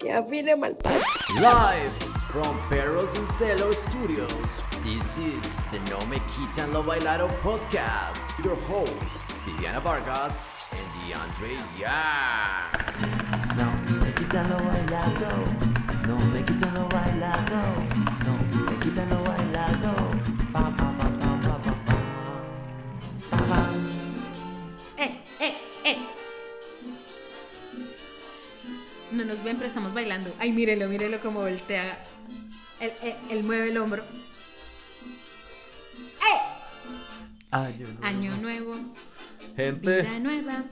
que afine mal Live from Perros and Celos Studios. This is the No Me Quitan Lo Bailado podcast. Your hosts, Viviana Vargas and DeAndre Yang. No me quitan lo bailado, no me quitan lo no. Pa, pa, pa, pa, pa, pa. ¡Eh, eh, eh! No nos ven, pero estamos bailando. Ay, mírelo, mírelo como voltea. Él, mueve el hombro. Año nuevo. Año nuevo, Gente, vida nueva.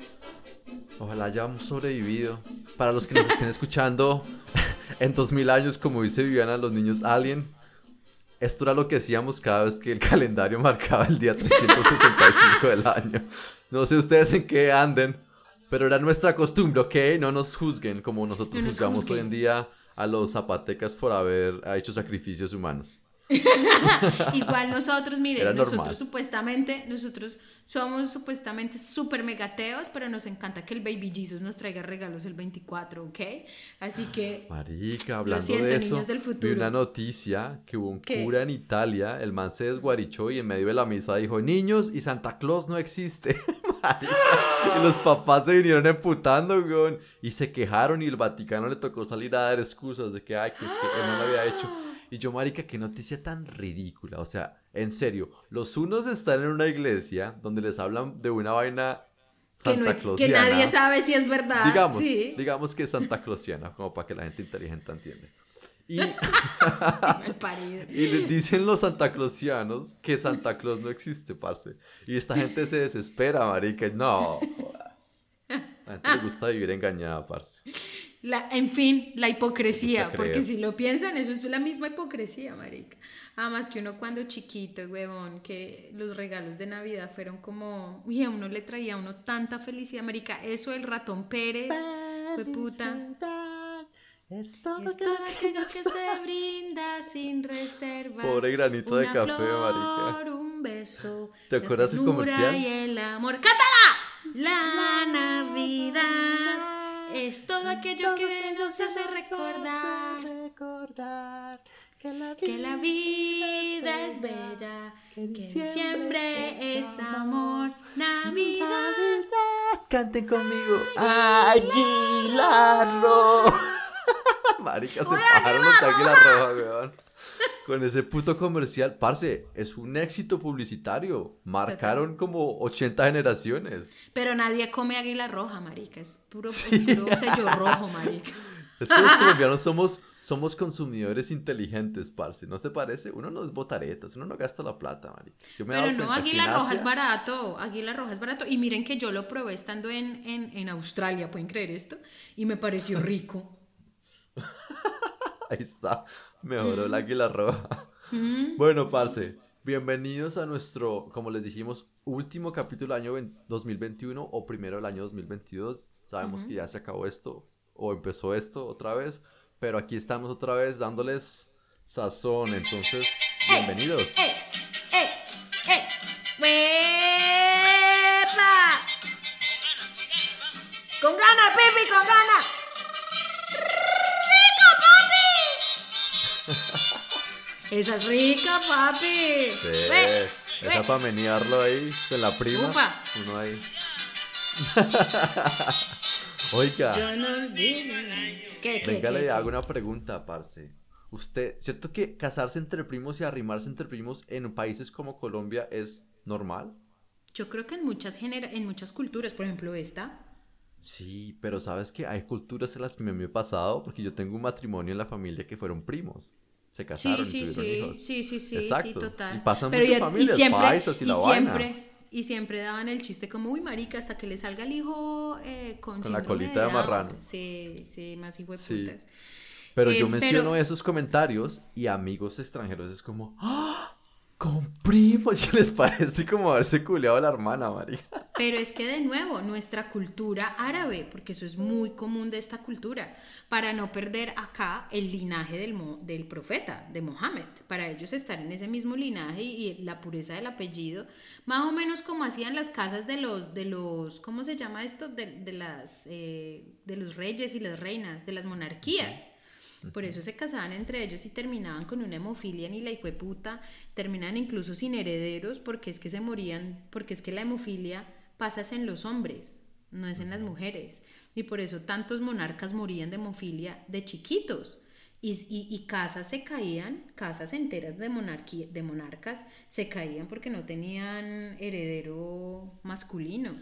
ojalá hayamos sobrevivido. Para los que nos estén escuchando, en 2000 años, como dice Viviana, los niños alien. Esto era lo que hacíamos cada vez que el calendario marcaba el día 365 del año. No sé ustedes en qué anden, pero era nuestra costumbre, ¿ok? No nos juzguen como nosotros No nos juzgamos juzguen. hoy en día a los zapatecas por haber hecho sacrificios humanos. Igual nosotros, miren, Era nosotros normal. supuestamente, nosotros somos supuestamente súper megateos, pero nos encanta que el Baby Jesus nos traiga regalos el 24, ¿ok? Así que Marica, hablando siento, de eso, niños del vi futuro. una noticia que hubo un ¿Qué? cura en Italia, el man se desguarichó y en medio de la misa dijo, niños, y Santa Claus no existe. Y los papás se vinieron emputando, weón, y se quejaron y el Vaticano le tocó salir a dar excusas de que, ay, que es que él no lo había hecho. Y yo, marica, qué noticia tan ridícula. O sea, en serio, los unos están en una iglesia donde les hablan de una vaina que, Santa no que nadie sabe si es verdad. Digamos, sí. digamos que es Santa Clausiana, como para que la gente inteligente entienda. Y, y le dicen los santaclausianos que Santa Claus no existe, parce. Y esta gente se desespera, marica. No. A la gente le gusta vivir engañada, parce. La, en fin, la hipocresía, porque si lo piensan, eso es la misma hipocresía, marica. Además que uno cuando chiquito, huevón, que los regalos de Navidad fueron como, uy, a uno le traía a uno tanta felicidad, marica. Eso el ratón Pérez, fue puta. Es todo Es todo aquello que se brinda sin reservas. Pobre granito de café, flor, marica. un beso. ¿Te la acuerdas el comercial? Y el amor. ¡Cátala! La Navidad es todo aquello que nos hace recordar recordar que la que la vida es bella, que diciembre es amor. Navidad. Canten conmigo. Águila roja. Marica, se pararon los de Águila Roja, weón. Con ese puto comercial. Parce, es un éxito publicitario. Marcaron como 80 generaciones. Pero nadie come águila roja, marica. Es puro, es puro sello rojo, marica. Es que los colombianos somos, somos consumidores inteligentes, parce. ¿No te parece? Uno no es botaretas, uno no gasta la plata, marica. Yo me he Pero no, águila roja es barato, águila roja es barato. Y miren que yo lo probé estando en, en, en Australia, ¿pueden creer esto? Y me pareció rico. Ahí está. Mejoró el águila roja. Mm. Bueno, parce. Bienvenidos a nuestro, como les dijimos, último capítulo del año ven- 2021 o primero del año 2022. Sabemos que ya se acabó esto o empezó esto otra vez, pero aquí estamos otra vez dándoles sazón. Entonces, bienvenidos. Esa es rica, papi. Sí, Ve, esa para menearlo ahí con la prima. Upa. Uno ahí. Oiga. Yo no olvido. ¿Qué, qué, Venga, qué, le qué? hago una pregunta, parce. Usted, ¿cierto que casarse entre primos y arrimarse entre primos en países como Colombia es normal? Yo creo que en muchas, genera en muchas culturas, por ejemplo esta, Sí, pero sabes que hay culturas en las que me he pasado porque yo tengo un matrimonio en la familia que fueron primos. Se Sí, casaron sí, y tuvieron sí, hijos. sí, sí, sí, sí, total. Y pasan Pero muchas y- familias, y siempre, paisas y la vaina. siempre, y siempre daban el chiste como, uy, marica, hasta que le salga el hijo eh, con, Con la colita de Down". marrano. Sí, sí, más hijo de Sí. putas. Pero Eh, yo menciono pero- esos comentarios y amigos extranjeros es como, ¡Ah! Con primos. ¿Y les parece como haberse culeado a la hermana, María? Pero es que de nuevo, nuestra cultura árabe, porque eso es muy común de esta cultura, para no perder acá el linaje del, mo- del profeta, de Mohammed, para ellos estar en ese mismo linaje y, y la pureza del apellido, más o menos como hacían las casas de los, de los ¿cómo se llama esto? De, de las, eh, de los reyes y las reinas, de las monarquías. Por eso se casaban entre ellos y terminaban con una hemofilia ni la puta, terminan incluso sin herederos porque es que se morían, porque es que la hemofilia pasa es en los hombres, no es en las mujeres. Y por eso tantos monarcas morían de hemofilia de chiquitos. Y, y- y casas se caían, casas enteras de, monarquía, de monarcas se caían porque no tenían heredero masculino.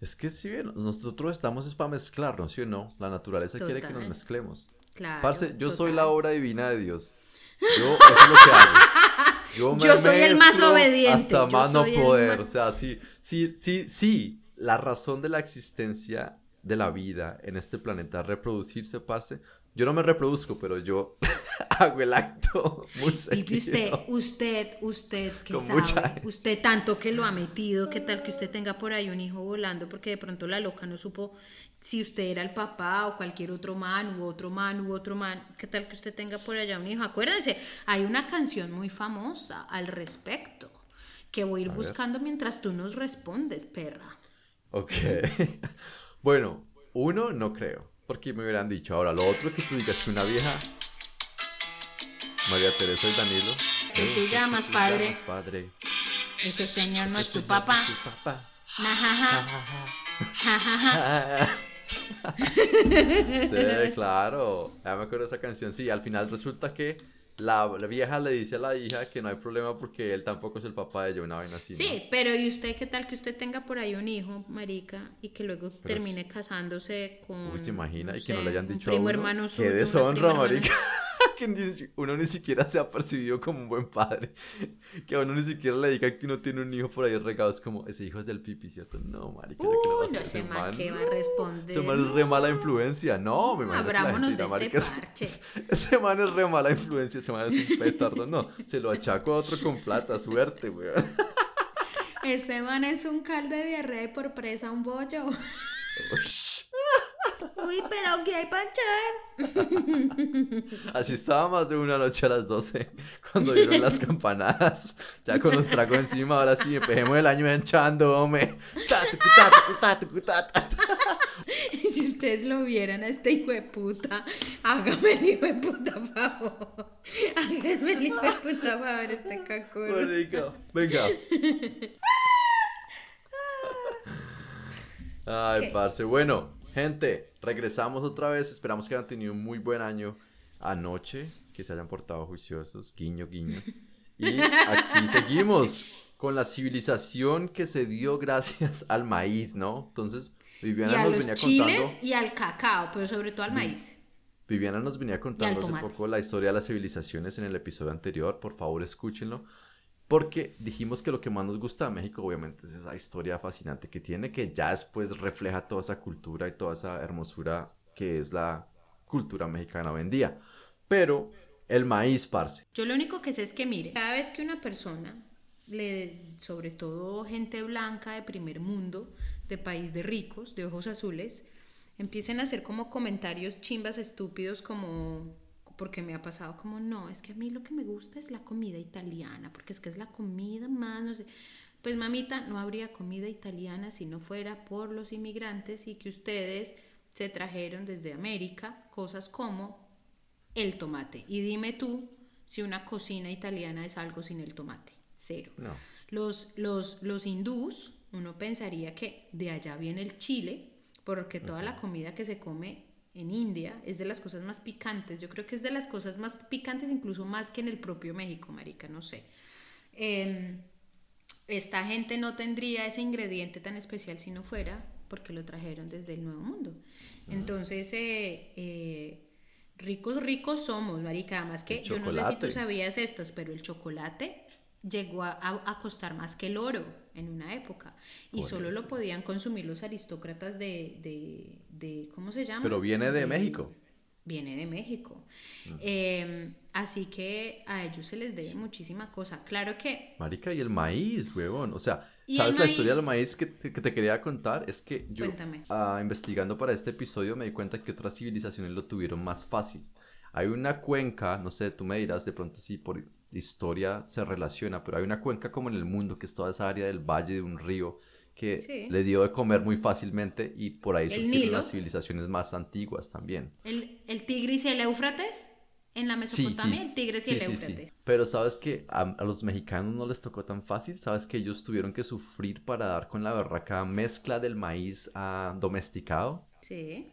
Es que si bien nosotros estamos es para mezclarnos, ¿sí o no? La naturaleza quiere que nos mezclemos. Claro. Parce, yo soy la obra divina de Dios. Yo, eso es lo que hago. Yo, soy el más obediente, Hasta más no poder. más- O sea, sí, sí, sí, sí. La razón de la existencia de la vida en este planeta, reproducirse, parce. Yo no me reproduzco, pero yo hago el acto muy Pipi, usted, usted, usted, que Con sabe, mucha usted tanto que lo ha metido, qué tal que usted tenga por ahí un hijo volando, porque de pronto la loca no supo si usted era el papá o cualquier otro man, u otro man, u otro man, qué tal que usted tenga por allá un hijo. Acuérdense, hay una canción muy famosa al respecto, que voy a ir A ver. buscando mientras tú nos respondes, perra. Ok. bueno, uno, no creo. Porque me hubieran dicho. Ahora, lo otro que tú digas que una vieja. María Teresa y Danilo. Que tú eh, llamas padre. llamas padre. Ese señor no es tu papá. no es tu papá. Sí, claro. Ya me acuerdo de esa canción. Sí, al final resulta que la, la vieja le dice a la hija que no hay problema porque él tampoco es el papá de ella, una vaina así. ¿no? Sí, pero ¿y usted qué tal que usted tenga por ahí un hijo, marica, y que luego termine casándose con... Uy, se imagina y que sé, no le hayan un dicho primo a uno. hermano Qué suyo, una deshonra, prima hermana- marica. que ni- uno ni siquiera se ha percibido como un buen padre. Que a uno ni siquiera le diga que uno tiene un hijo por ahí regado. Es como, ese hijo es del pipi, ¿cierto? No, marica. ¿qué le Uy, no, ese man que va a responder. Ese man es re mala influencia. No, me No, imagino que la abrámonos gente de este marica, ese- parche. Ese man es re mala influencia. Ese man es un petardo. No, se lo achaco a otro con plata. Suerte, weón. Ese man es un caldo de diarrea y por presa un bollo. Ush. Uy, pero ¿qué hay para echar? Así estaba más de una noche a las 12 cuando dieron las campanadas. Ya con los tragos encima, ahora sí, empecemos el año hinchando, hombre. Si ustedes lo vieran a este hijo de puta, hágame el hijo de puta favor. Hágame el hijo de puta favor, este. Marica, Venga. Ay, ¿Qué? parce. Bueno, gente, regresamos otra vez. Esperamos que hayan tenido un muy buen año anoche, que se hayan portado juiciosos, guiño, guiño. Y aquí seguimos con la civilización que se dio gracias al maíz, ¿no? Entonces, Y Viviana a nos los venía chiles contando. y al cacao, pero sobre todo al maíz. Viviana nos venía contando hace poco la historia de las civilizaciones en el episodio anterior. Por favor, escúchenlo. Porque dijimos que lo que más nos gusta de México, obviamente, es esa historia fascinante que tiene, que ya después refleja toda esa cultura y toda esa hermosura que es la cultura mexicana hoy en día. Pero el maíz, parce. Yo lo único que sé es que, mire, cada vez que una persona, le, sobre todo gente blanca de primer mundo, de país de ricos, de ojos azules, empiecen a hacer como comentarios chimbas estúpidos como porque me ha pasado como no, es que a mí lo que me gusta es la comida italiana, porque es que es la comida más, no sé. Pues mamita, no habría comida italiana si no fuera por los inmigrantes y que ustedes se trajeron desde América cosas como el tomate. Y dime tú si una cocina italiana es algo sin el tomate. Cero. No. Los, los, los hindús, uno pensaría que de allá viene el chile, porque toda la comida que se come en India es de las cosas más picantes. Yo creo que es de las cosas más picantes, incluso más que en el propio México, marica, no sé. Em, esta gente no tendría ese ingrediente tan especial si no fuera porque lo trajeron desde el Nuevo Mundo. Entonces, eh, eh, ricos, ricos somos, marica. Además que yo no sé si tú sabías estos, pero el chocolate llegó a- a costar más que el oro en una época. Y Por solo eso. lo podían consumir los aristócratas de, de, de- ¿cómo se llama? Pero viene de México. viene de México. Eh, así que a ellos se les debe muchísima cosa. Claro que Marica, y el maíz, huevón. O sea, ¿Y ¿sabes la historia del maíz que, te- que te quería contar? Es que yo, ah, investigando para este episodio, me di cuenta que otras civilizaciones lo tuvieron más fácil. Hay una cuenca, no sé, tú me dirás de pronto si por historia se relaciona, pero hay una cuenca como en el mundo, que es toda esa área del valle de un río, que Sí. le dio de comer muy fácilmente y por ahí surgieron las civilizaciones más antiguas también. el, el Tigris y el Éufrates, en la Mesopotamia, el Tigris y el Sí, sí, sí. Éufrates. Pero sabes que a, a los mexicanos no les tocó tan fácil. Sabes que ellos tuvieron que sufrir para dar con la berraca mezcla del maíz ah, domesticado. Sí.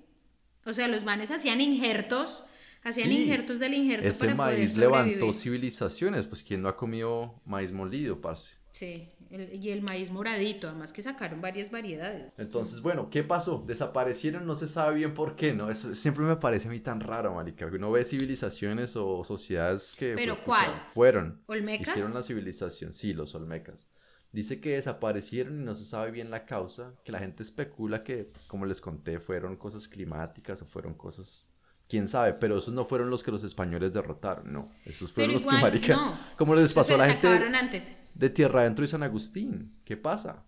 O sea, los manes hacían injertos, hacían Sí. injertos del injerto Ese para poder maíz levantó civilizaciones. Pues quién no ha comido maíz molido, parce. Sí, el- y el maíz moradito, además que sacaron varias variedades. Entonces, bueno, ¿qué pasó? Desaparecieron, no se sabe bien por qué, ¿no? Eso siempre me parece a mí tan raro, marica. que Uno ve civilizaciones o sociedades que... ¿Pero pues, cuál? puta, Fueron. ¿Olmecas? Hicieron la civilización, sí, los olmecas. Dice que desaparecieron y no se sabe bien la causa, que la gente especula que, como les conté, fueron cosas climáticas o fueron cosas... Quién sabe, pero esos no fueron los que los españoles derrotaron, no. Esos fueron los que, marica, no. como les pasó a la gente antes. de Tierra Adentro y San Agustín. ¿Qué pasa?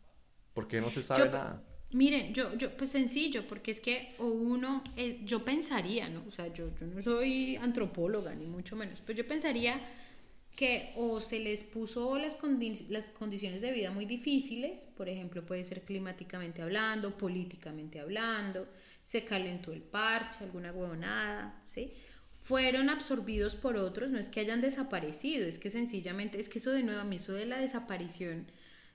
¿Por qué no se sabe Yo- nada? Miren, yo, yo, pues sencillo, porque es que o uno, es, yo pensaría, ¿no? O sea, yo, yo no soy antropóloga, ni mucho menos, pero yo pensaría que o se les puso las, condi- las condiciones de vida muy difíciles, por ejemplo, puede ser climáticamente hablando, políticamente hablando, se calentó el parche, alguna huevonada, ¿sí? Fueron absorbidos por otros, no es que hayan desaparecido, es que sencillamente, es que eso de nuevo, a mí eso de la desaparición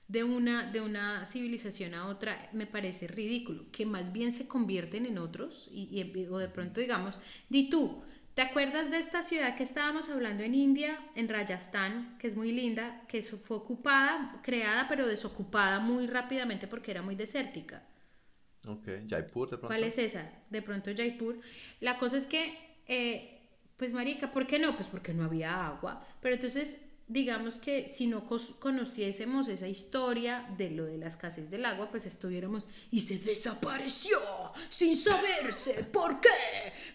de una, de una civilización a otra me parece ridículo, que más bien se convierten en otros y, y- o de pronto digamos, di tú, ¿te acuerdas de esta ciudad que estábamos hablando en India, en Rajasthan, que es muy linda, que fue ocupada, creada pero desocupada muy rápidamente porque era muy desértica? Ok, Jaipur de pronto. ¿Cuál es esa? De pronto Jaipur. La cosa es que, eh, pues marica, ¿por qué no? Pues porque no había agua. Pero entonces, digamos que si no conociésemos esa historia de lo de la escasez del agua, pues estuviéramos y se desapareció sin saberse. ¿Por qué?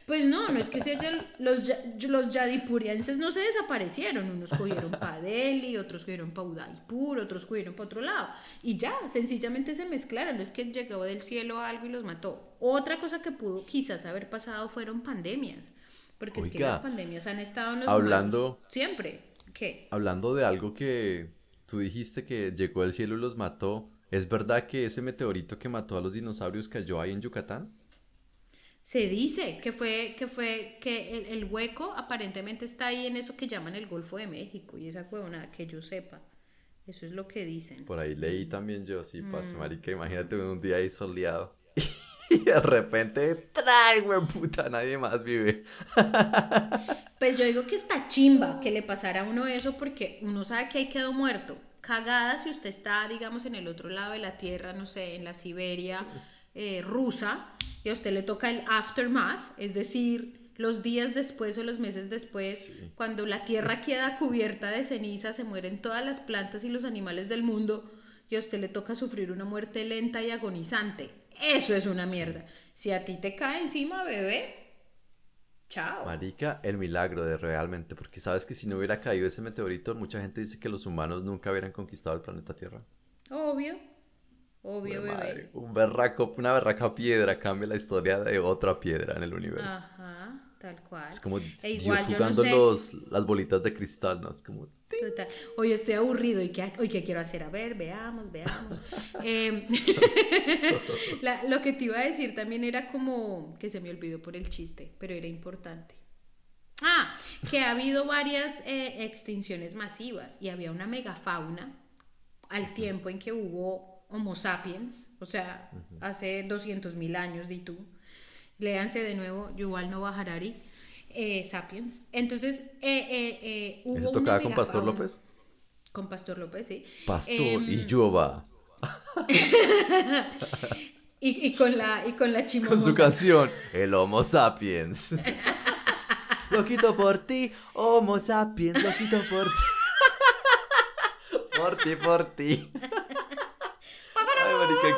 Pues no, no es que se los, ya- los yadipurienses no se desaparecieron. Unos cogieron para Delhi, otros cogieron para Udaipur, otros cogieron para otro lado. Y ya, sencillamente se mezclaron. No es que llegó del cielo algo y los mató. Otra cosa que pudo quizás haber pasado fueron pandemias. Porque es que las pandemias han estado en los hablando- siempre. ¿Qué? Hablando de algo que tú dijiste que llegó del cielo y los mató, ¿es verdad que ese meteorito que mató a los dinosaurios cayó ahí en Yucatán? Se dice que fue, que fue, que el, el hueco aparentemente está ahí en eso que llaman el Golfo de México y esa huevona que yo sepa. Eso es lo que dicen. Por ahí leí también yo, sí, Mm. marica, imagínate un día ahí soleado. Y de repente, trae, güey, puta, nadie más vive. Pues yo digo que está chimba que le pasara a uno eso porque uno sabe que ahí quedó muerto. Cagada si usted está, digamos, en el otro lado de la tierra, no sé, en la Siberia eh, rusa, y a usted le toca el aftermath, es decir, los días después o los meses después, Sí. cuando la tierra queda cubierta de ceniza, se mueren todas las plantas y los animales del mundo, y a usted le toca sufrir una muerte lenta y agonizante. Eso es una mierda. Si a ti te cae encima, bebé, chao. Marica, el milagro de realmente, porque sabes que si no hubiera caído ese meteorito, mucha gente dice que los humanos nunca hubieran conquistado el planeta Tierra. Obvio. Obvio, bebé. madre, un berraco, una berraca piedra cambia la historia de otra piedra en el universo. Ajá, tal cual. Es como E igual, Dios yo no jugando sé. los, las bolitas de cristal, ¿no? Es como... Total. Hoy estoy aburrido y ¿qué, hoy qué quiero hacer? A ver, veamos, veamos. Em, la- lo que te iba a decir también era como que se me olvidó por el chiste, pero era importante. Ah, que ha habido varias eh, extinciones masivas y había una megafauna al tiempo en que hubo Homo sapiens, o sea, hace 200 mil años, di tú. Léanse de nuevo Yuval Noah Harari, eh, Sapiens. Entonces, eh, eh, eh, hubo ¿Eso una tocaba con Pastor López? Con Pastor López, sí. Pastor Em, y Yoba. Y, y con la, y con la Con su canción, El Homo Sapiens. lo quito por ti, Homo Sapiens, lo quito por ti. por ti, por ti. Ay, marica,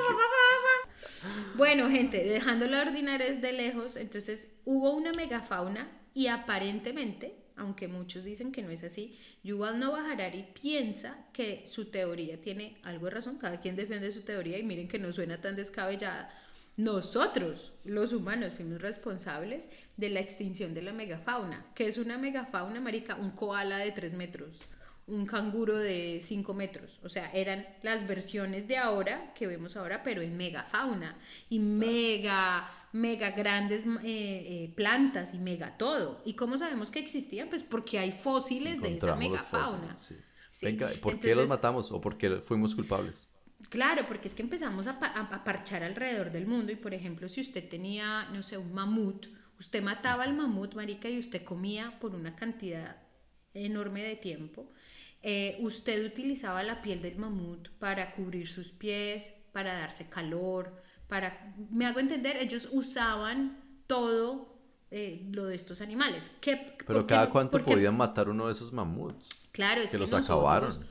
Bueno, gente, dejando la ordinariedad de lejos, entonces hubo una megafauna y aparentemente, aunque muchos dicen que no es así, Yuval Noah Harari piensa que su teoría tiene algo de razón, cada quien defiende su teoría y miren que no suena tan descabellada. Nosotros, los humanos, fuimos responsables de la extinción de la megafauna. ¿Qué es una megafauna, marica? Un koala de 3 metros, un canguro de 5 metros. O sea, eran las versiones de ahora que vemos ahora, pero en megafauna. Y mega, mega grandes eh, eh, plantas y mega todo. ¿Y cómo sabemos que existían? Pues porque hay fósiles de esa megafauna. fósiles, sí. Sí, Venga, ¿por qué los matamos o por qué fuimos culpables? Claro, porque es que empezamos a, pa- a parchar alrededor del mundo y, por ejemplo, si usted tenía, no sé, un mamut, usted mataba al mamut, marica, y usted comía por una cantidad enorme de tiempo. Eh, usted utilizaba la piel del mamut para cubrir sus pies, para darse calor, para... Me hago entender, ellos usaban todo eh, lo de estos animales. ¿Qué, Pero qué cada no- cuánto qué- podían matar uno de esos mamuts. Claro, es que que, los nosotros, acabaron.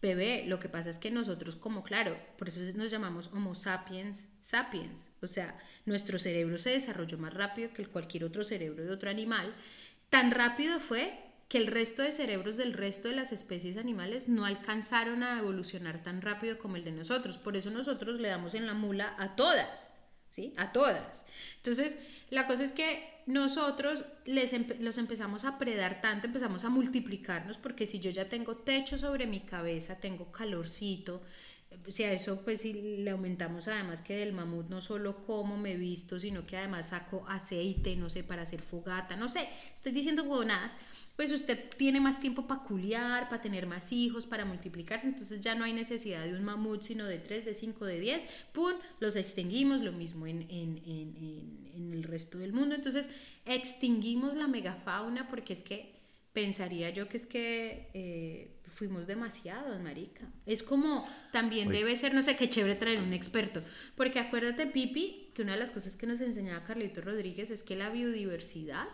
Bebé, lo que pasa es que nosotros como, claro, por eso nos llamamos Homo sapiens sapiens. O sea, nuestro cerebro se desarrolló más rápido que cualquier otro cerebro de otro animal. Tan rápido fue que el resto de cerebros del resto de las especies animales no alcanzaron a evolucionar tan rápido como el de nosotros. Por eso nosotros le damos en la mula a todas. ¿sí? A todas. Entonces, la cosa es que nosotros les los empezamos a predar tanto, empezamos a multiplicarnos, porque si yo ya tengo techo sobre mi cabeza, tengo calorcito, si a eso pues si le aumentamos además que del mamut no solo como me visto, sino que además saco aceite, no sé, para hacer fogata, no sé, estoy diciendo huevonadas, pues usted tiene más tiempo para culiar, para tener más hijos, para multiplicarse, entonces ya no hay necesidad de un mamut, sino de tres, de cinco, de diez, ¡pum! Los extinguimos, lo mismo en, en- en- en- en el resto del mundo, entonces extinguimos la megafauna porque es que pensaría yo que es que eh, fuimos demasiados, marica. Es como también debe ser, no sé, qué chévere traer un experto, porque acuérdate, Pipi, que una de las cosas que nos enseñaba Carlito Rodríguez es que la biodiversidad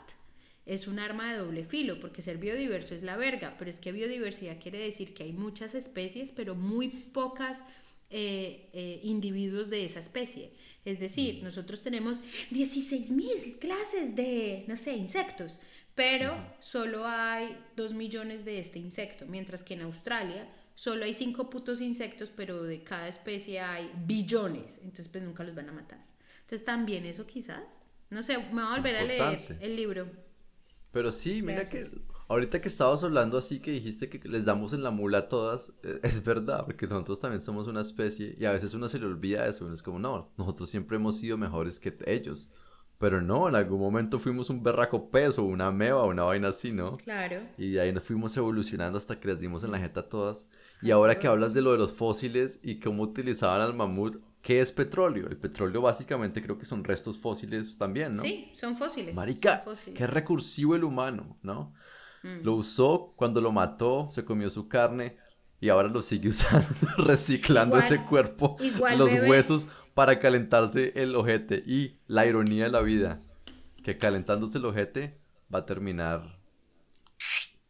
es un arma de doble filo, porque ser biodiverso es la verga, pero es que biodiversidad quiere decir que hay muchas especies, pero muy pocas eh, eh, individuos de esa especie. Es decir, nosotros tenemos 16.000 clases de, no sé, insectos, pero solo hay 2 millones de este insecto, mientras que en Australia solo hay 5 putos insectos, pero de cada especie hay billones, entonces pues nunca los van a matar. Entonces también eso quizás, no sé, me voy a volver a leer el libro. Pero sí, mira que ahorita que estabas hablando así que dijiste que les damos en la mula a todas, eh, es verdad, porque nosotros también somos una especie y a veces uno se le olvida eso, uno es como, no, nosotros siempre hemos sido mejores que ellos. Pero no, en algún momento fuimos un berraco peso, una meba, una vaina así, ¿no? Claro. Y ahí nos fuimos evolucionando hasta que les dimos en la jeta a todas. Y ahora que hablas de lo de los fósiles y cómo utilizaban al mamut, ¿qué es petróleo? El petróleo básicamente creo que son restos fósiles también, ¿no? Sí, son fósiles. Marica, son fósiles. qué recursivo el humano, ¿no? Mm. Lo usó cuando lo mató, se comió su carne y ahora lo sigue usando, reciclando Igual- ese cuerpo, igual, los bebé. huesos para calentarse el ojete. Y la ironía de la vida, que calentándose el ojete va a terminar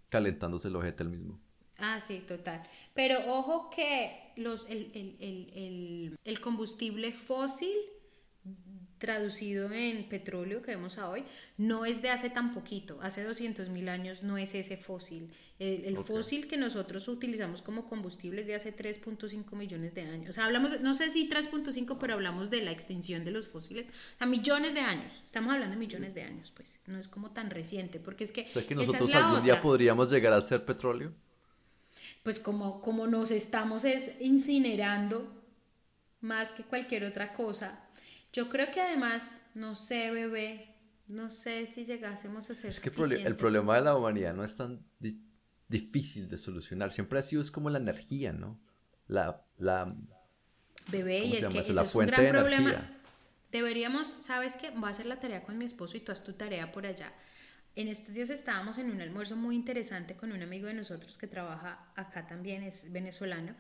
calentándose el ojete el mismo. Ah, sí, total. Pero ojo que los, el, el- el- el- combustible fósil traducido en petróleo que vemos a hoy no es de hace tan poquito, hace 200 mil años no es ese fósil. El, el fósil que nosotros utilizamos como combustible es de hace 3.5 millones de años. O sea, hablamos, de- no sé si 3.5, pero hablamos de la extinción de los fósiles a millones de años. Estamos hablando de millones de años, pues no es como tan reciente, porque es que... O sea que es nosotros la algún día otra. podríamos llegar a ser petróleo. Pues como, como nos estamos es incinerando más que cualquier otra cosa. Yo creo que además, no sé, bebé, no sé si llegásemos a ser Es que el, problema de la humanidad no es tan di- difícil de solucionar. Siempre ha sido es como la energía, ¿no? La, la, Bebé, ¿cómo y es que eso? La es un fuente gran de problema. energía. Deberíamos, ¿sabes qué? Voy a hacer la tarea con mi esposo y tú haz tu tarea por allá. En estos días estábamos en un almuerzo muy interesante con un amigo de nosotros que trabaja acá también, es venezolano.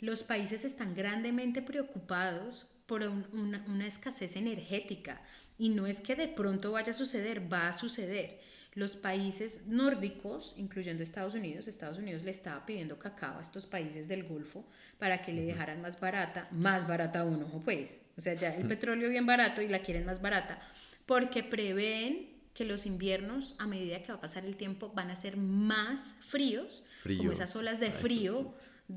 Los países están grandemente preocupados por un- una, una escasez energética. Y no es que de pronto vaya a suceder, va a suceder. Los países nórdicos, incluyendo Estados Unidos, Estados Unidos le estaba pidiendo cacao a estos países del Golfo para que le dejaran más barata, más barata aún, ojo pues. O sea, ya el petróleo bien barato y la quieren más barata, porque prevén que los inviernos, a medida que va a pasar el tiempo, van a ser más fríos, como Frío. esas olas de frío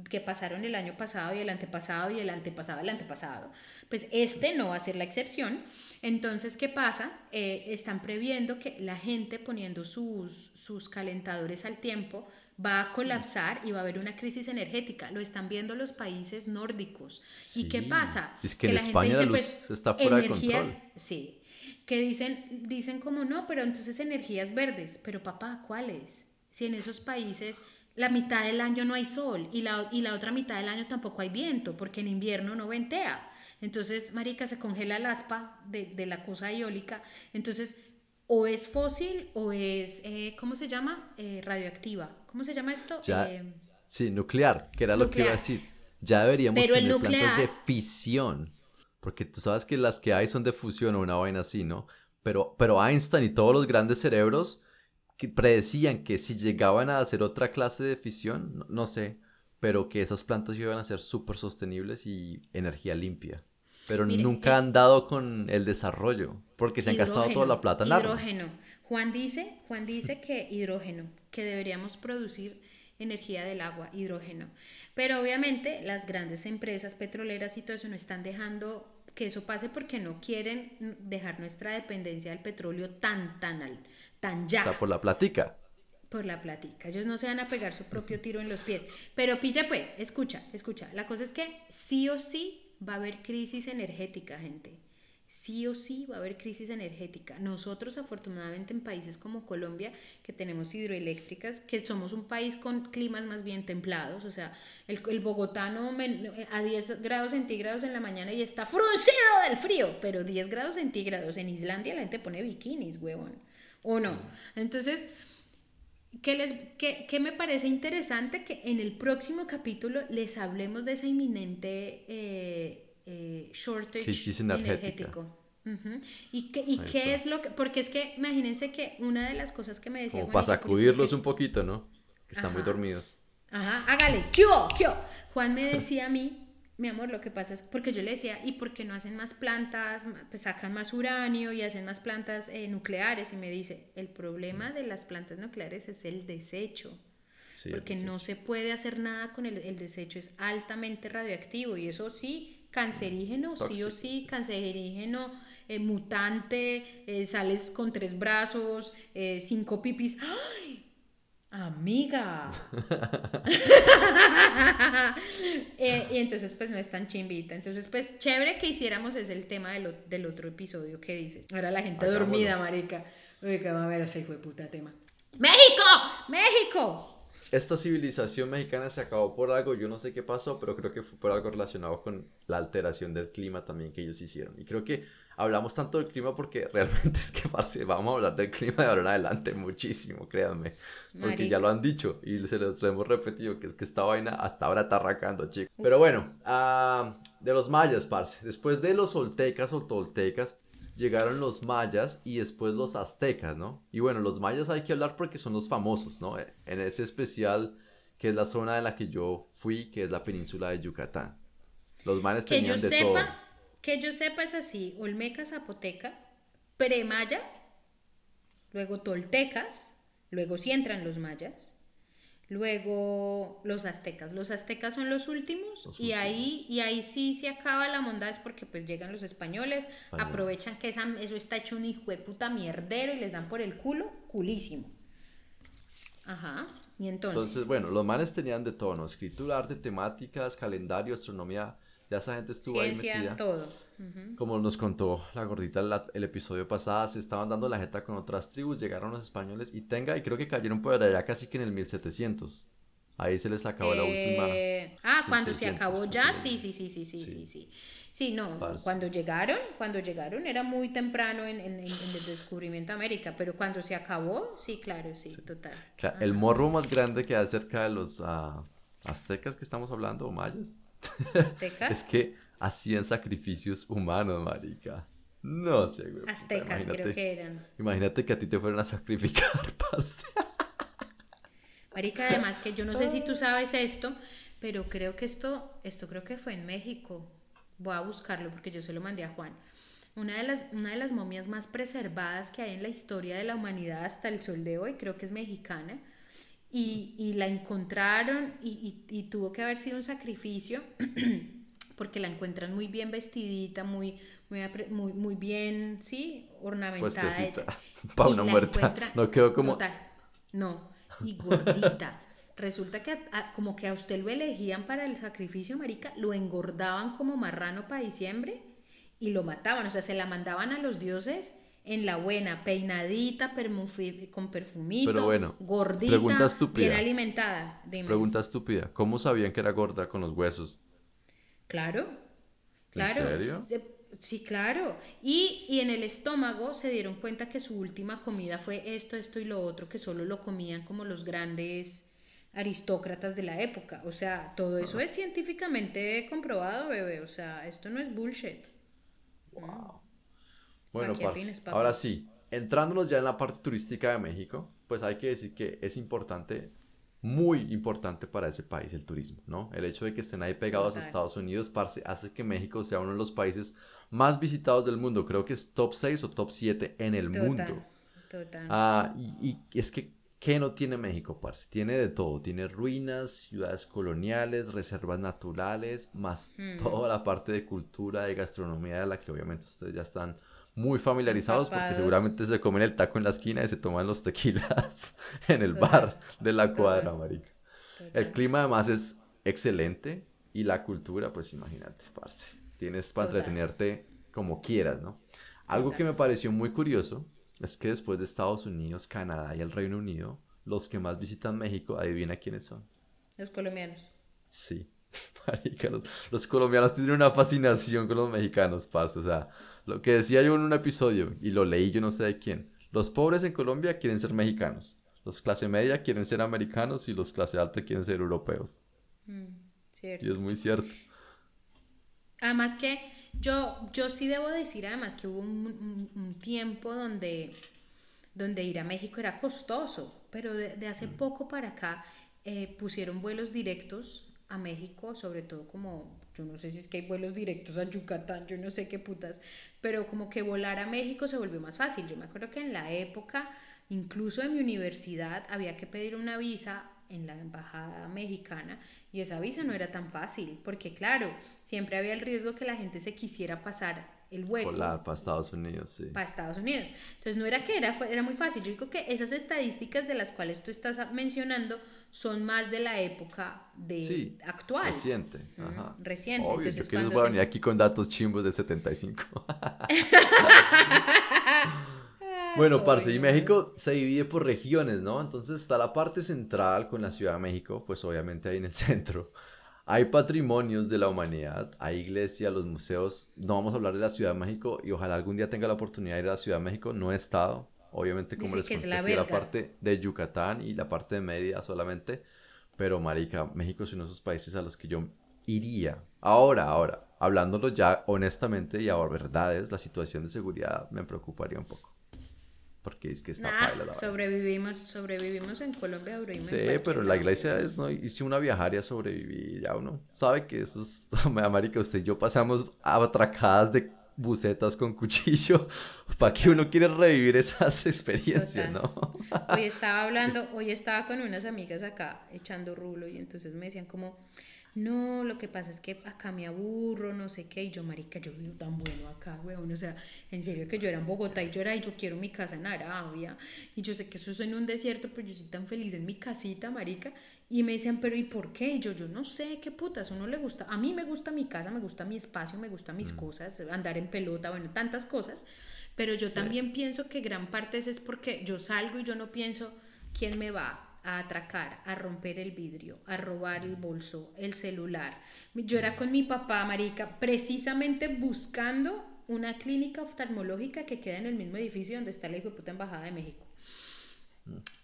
que pasaron el año pasado y el antepasado y el antepasado el antepasado. Pues este no va a ser la excepción. Entonces, ¿qué pasa? Eh, están previendo que la gente poniendo sus, sus calentadores al tiempo va a colapsar y va a haber una crisis energética. Lo están viendo los países nórdicos. ¿Y qué pasa? Es que en España la luz está fuera de control. Sí, que dicen, dicen como no, pero entonces energías verdes. Pero papá, ¿cuáles? Si en esos países la mitad del año no hay sol y la, y la otra mitad del año tampoco hay viento, porque en invierno no ventea. Entonces, marica, se congela el aspa de, de la cosa eólica. Entonces, o es fósil o es, eh, ¿cómo se llama? Eh, radioactiva. ¿Cómo se llama esto? Ya, Eh, sí, nuclear, que era lo que iba a nuclear. decir. Ya deberíamos Pero el tener plantas de nuclear- fisión. Porque tú sabes que las que hay son de fusión o una vaina así, ¿no? Pero, pero Einstein y todos los grandes cerebros que predecían que si llegaban a hacer otra clase de fisión, no, no sé, pero que esas plantas iban a ser súper sostenibles y energía limpia. Pero Mire, nunca eh, han dado con el desarrollo, porque se han gastado toda la plata en armas. Hidrógeno. Juan dice, Juan dice que hidrógeno, que deberíamos producir energía del agua, hidrógeno. Pero obviamente las grandes empresas petroleras y todo eso no están dejando que eso pase porque no quieren dejar nuestra dependencia del petróleo tan, tan, al, tan ya O sea, por la platica. por la platica. Ellos no se van a pegar su propio tiro en los pies. Pero pilla pues, escucha, escucha. La cosa es que sí o sí va a haber crisis energética, gente. Sí o sí va a haber crisis energética. Nosotros, afortunadamente, en países como Colombia, que tenemos hidroeléctricas, que somos un país con climas más bien templados, o sea, el, el bogotano a 10 grados centígrados en la mañana y está fruncido del frío, pero 10 grados centígrados en Islandia la gente pone bikinis, huevón. ¿O no? Entonces, ¿Qué, les, qué, qué me parece interesante? Que en el próximo capítulo les hablemos de esa inminente eh, eh, shortage Crisis energético. Ujú. ¿Y qué, y qué está. es lo que.? Porque es que imagínense que una de las cosas que me decía. Como para Juanita sacudirlos que- un poquito, ¿no? Que están muy Ajá. dormidos. Ajá, hágale. ¿Qué hubo? Juan me decía a mí, mi amor, lo que pasa es porque yo le decía, ¿y por qué no hacen más plantas, pues sacan más uranio y hacen más plantas eh, nucleares? Y me dice, el problema de las plantas nucleares es el desecho. Sí, porque sí. no se puede hacer nada con el, el desecho, es altamente radioactivo y eso sí, cancerígeno, sí o sí, cancerígeno, eh, mutante, eh, sales con tres brazos, eh, cinco pipis. ¡Ay! Amiga. Y entonces pues no es tan chimbita. Entonces pues chévere que hiciéramos es el tema del, del otro episodio que dices. Ahora la gente dormida, marica. Uy, que va a ver ese hijo de puta tema. ¡México! ¡México! Esta civilización mexicana se acabó por algo, yo no sé qué pasó, pero creo que fue por algo relacionado con la alteración del clima también que ellos hicieron. Y creo que hablamos tanto del clima porque realmente es que, parce, vamos a hablar del clima de ahora en adelante muchísimo, créanme. Porque ya lo han dicho y se los hemos repetido, que es que esta vaina hasta ahora está arrancando, chicos. Pero bueno, ah, de los mayas, parce. Después de los oltecas o toltecas, llegaron los mayas y después los aztecas, ¿no? Y bueno, los mayas hay que hablar porque son los famosos, ¿no? En ese especial que es la zona en la que yo fui, que es la península de Yucatán. Los manes Que yo tenían de todo. sepa, que yo sepa es así, Olmeca, Zapoteca, Premaya, luego Toltecas, luego sí entran los mayas, luego los aztecas. Los aztecas son los últimos Los y ahí y ahí sí se acaba la mondad es porque pues llegan los españoles, Españoles. aprovechan que esa- eso está hecho un hijo de puta mierdero y les dan por el culo, culísimo. Ajá. Y entonces, Entonces, bueno, los manes tenían de todo, ¿no? Escritura, arte, temáticas, calendario, astronomía. Ya esa gente estuvo ahí ciencia, metida. todo. Como nos contó la gordita la- el episodio pasado, se estaban dando la jeta con otras tribus, llegaron los españoles y tenga, y creo que cayeron por allá casi que en el 1700. Ahí se les acabó la última. Eh, Ah, cuando se 1600, acabó ya, sí, sí, sí, sí, sí, Sí. sí, sí. No, Parce. cuando llegaron, cuando llegaron era muy temprano en, en- en el descubrimiento de América, pero cuando se acabó, sí, claro, sí, total. Claro, el morro más grande que hay cerca de los ah, aztecas que estamos hablando, o mayas, Aztecas. es que hacían sacrificios humanos, marica. No sé, güey. puta, Aztecas creo imagínate- que eran. Imagínate que a ti te fueran a sacrificar, parce. Marica, además que yo no sé si tú sabes esto, pero creo que esto, esto creo que fue en México. Voy a buscarlo porque yo se lo mandé a Juan. Una de las, una de las momias más preservadas que hay en la historia de la humanidad hasta el sol de hoy, creo que es mexicana. Y, y la encontraron y, y- y tuvo que haber sido un sacrificio porque la encuentran muy bien vestidita, muy, muy, muy, muy bien, sí, ornamentada. Puestecita. ella. Pa' Y una muerta. No quedó como- Total, no, y gordita. Resulta que a- a- como que a usted lo elegían para el sacrificio, marica, lo engordaban como marrano para diciembre y lo mataban, o sea, se la mandaban a los dioses en la buena, peinadita, con perfumito, Pero bueno, gordita, pregunta estúpida. bien alimentada. Dime. Pregunta estúpida. ¿Cómo sabían que era gorda con los huesos? Claro, claro. serio? Se- Sí, claro. Y, y en el estómago se dieron cuenta que su última comida fue esto, esto y lo otro, que solo lo comían como los grandes aristócratas de la época. O sea, todo eso es científicamente comprobado, bebé. O sea, esto no es bullshit. Bueno, parce, ahora sí, entrándonos ya en la parte turística de México, pues hay que decir que es importante, muy importante para ese país el turismo, ¿no? El hecho de que estén ahí pegados a. Estados Unidos, parce, hace que México sea uno de los países más visitados del mundo. Creo que es top 6 o top 7 en el Total, mundo. Total. Ah, y, y es que, ¿qué no tiene México, parce? Tiene de todo. Tiene ruinas, ciudades coloniales, reservas naturales, más Hmm. toda la parte de cultura, de gastronomía, de la que obviamente ustedes ya están muy familiarizados porque seguramente se comen el taco en la esquina y se toman los tequilas en el Total, bar de la cuadra, marica. El clima además es excelente y la cultura, pues imagínate, parce. Tienes para Total. entretenerte como quieras, ¿no? Algo que me pareció muy curioso es que después de Estados Unidos, Canadá y el Reino Unido, los que más visitan México, adivina quiénes son. Los colombianos. Sí, marica, los, los colombianos tienen una fascinación con los mexicanos, parce. O sea, lo que decía yo en un episodio y lo leí yo no sé de quién. Los pobres en Colombia quieren ser mexicanos. Los clase media quieren ser americanos y los clase alta quieren ser europeos. Mm, cierto. Y es muy cierto. Además que yo, yo sí debo decir además que hubo un, un- un tiempo donde, donde ir a México era costoso, pero de, de hace poco para acá eh, pusieron vuelos directos a México, sobre todo como, yo no sé si es que hay vuelos directos a Yucatán, yo no sé qué putas, pero como que volar a México se volvió más fácil. Yo me acuerdo que en la época, incluso en mi universidad, había que pedir una visa en la embajada mexicana y esa visa no era tan fácil, porque claro, siempre había el riesgo que la gente se quisiera pasar el hueco Volar para Estados Unidos, sí. para Estados Unidos. Entonces no era que era, era muy fácil. Yo digo que esas estadísticas de las cuales tú estás mencionando son más de la época de Sí, actual. Reciente. Ajá. reciente, Obvio, entonces yo que a se- venir aquí con datos chimbos de 75. Bueno, soy, parce, y. México se divide por regiones, ¿no? Entonces está la parte central con la Ciudad de México, pues obviamente ahí en el centro. Hay patrimonios de la humanidad, hay iglesias, los museos. No vamos a hablar de la Ciudad de México y ojalá algún día tenga la oportunidad de ir a la Ciudad de México. No he estado, obviamente como Dice les conté, la fui a la parte de Yucatán y la parte de Mérida solamente. Pero marica, México es uno de esos países a los que yo iría. Ahora, ahora, hablándolo ya honestamente y a verdades, la situación de seguridad me preocuparía un poco. Porque es que está Nah, la sobrevivimos, sobrevivimos en Colombia, bro, Sí, pero la iglesia es, ¿no? Y si una viajaria sobreviví, ya uno sabe que eso es... América, usted y yo pasamos atracadas de bucetas con cuchillo. ¿Para qué uno quiere revivir esas experiencias, Total. no? Hoy estaba hablando, hoy estaba con unas amigas acá echando rulo y entonces me decían como, no, lo que pasa es que acá me aburro, no sé qué, y yo, marica, yo vivo tan bueno acá, weón, o sea, en serio que yo era en Bogotá y yo era, y yo quiero mi casa en Arabia, y yo sé que eso es en un desierto, pero yo soy tan feliz en mi casita, marica, y me decían, pero ¿y por qué? Y yo, yo no sé, qué putas, a uno le gusta, a mí me gusta mi casa, me gusta mi espacio, me gustan mis cosas, andar en pelota, bueno, tantas cosas, pero yo también pienso que gran parte es porque yo salgo y yo no pienso quién me va a atracar, a romper el vidrio, a robar el bolso, el celular. Yo era con mi papá, marica, precisamente buscando una clínica oftalmológica que queda en el mismo edificio donde está la hijo de puta embajada de México.